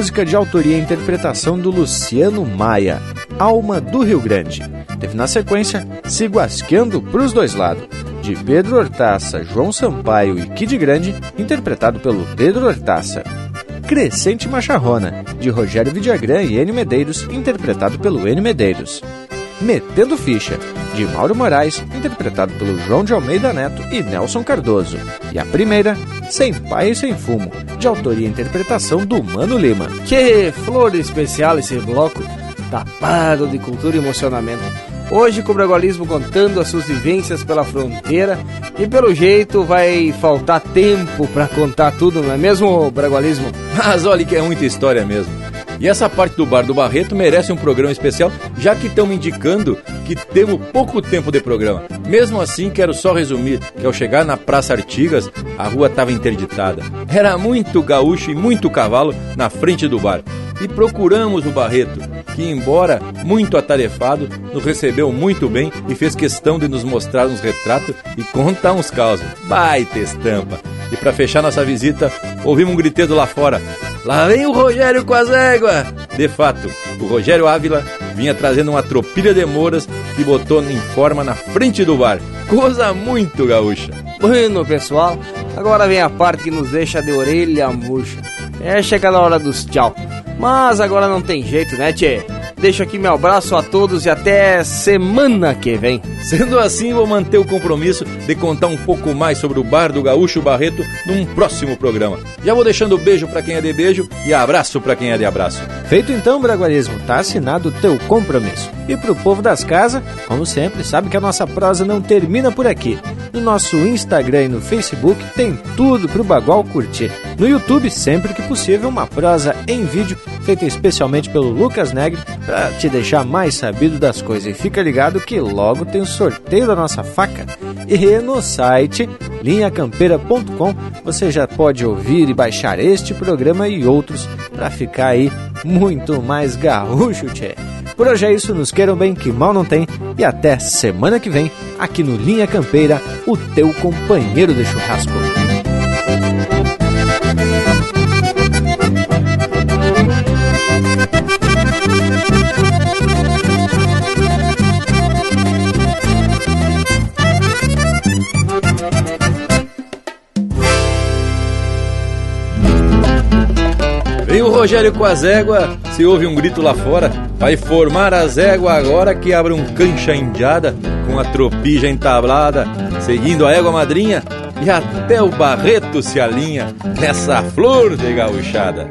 Música de autoria e interpretação do Luciano Maia, Alma do Rio Grande. Teve na sequência Sigo Asqueando pros dois lados, de Pedro Hortaça, João Sampaio e Kid Grande, interpretado pelo Pedro Hortaça. Crescente Macharrona, de Rogério Vidagrã e Enio Medeiros, interpretado pelo Enio Medeiros. Metendo Ficha, de Mauro Moraes, interpretado pelo João de Almeida Neto e Nelson Cardoso. E a primeira, Sem Pai e Sem Fumo, de autoria e interpretação do Mano Lima. Que flor especial esse bloco, tapado de cultura e emocionamento. Hoje com o Bragualismo contando as suas vivências pela fronteira e pelo jeito vai faltar tempo para contar tudo, não é mesmo, Bragualismo? Mas olha que é muita história mesmo. E essa parte do Bar do Barreto merece um programa especial, já que estão indicando que temos pouco tempo de programa. Mesmo assim, quero só resumir que ao chegar na Praça Artigas, a rua estava interditada. Era muito gaúcho e muito cavalo na frente do bar. E procuramos o Barreto, que, embora muito atarefado, nos recebeu muito bem e fez questão de nos mostrar uns retratos e contar uns causos. Baita estampa! E para fechar nossa visita, ouvimos um griteiro lá fora. Lá vem o Rogério com as éguas! De fato, o Rogério Ávila vinha trazendo uma tropilha de moras que botou em forma na frente do bar. Coisa muito gaúcha. Bueno, pessoal, agora vem a parte que nos deixa de orelha murcha. É chegada a hora dos tchau. Mas agora não tem jeito, né, tchê? Deixo aqui meu abraço a todos e até semana que vem. Sendo assim, vou manter o compromisso de contar um pouco mais sobre o bar do Gaúcho Barreto num próximo programa. Já vou deixando beijo para quem é de beijo e abraço para quem é de abraço. Feito então, Braguarismo, tá assinado o teu compromisso. E pro povo das casas, como sempre, sabe que a nossa prosa não termina por aqui. No nosso Instagram e no Facebook tem tudo pro Bagual curtir. No YouTube, sempre que possível, uma prosa em vídeo feita especialmente pelo Lucas Negre para te deixar mais sabido das coisas. E fica ligado que logo tem o sorteio da nossa faca. E no site linhacampeira.com você já pode ouvir e baixar este programa e outros para ficar aí muito mais gaúcho, tchê. Por hoje é isso, nos queiram bem, que mal não tem, e até semana que vem, aqui no Linha Campeira, o teu companheiro de churrasco. Rogério com as éguas, se ouve um grito lá fora, vai formar as éguas agora que abre um cancha indiada, com a tropija entablada, seguindo a égua madrinha, e até o Barreto se alinha nessa flor de gauchada.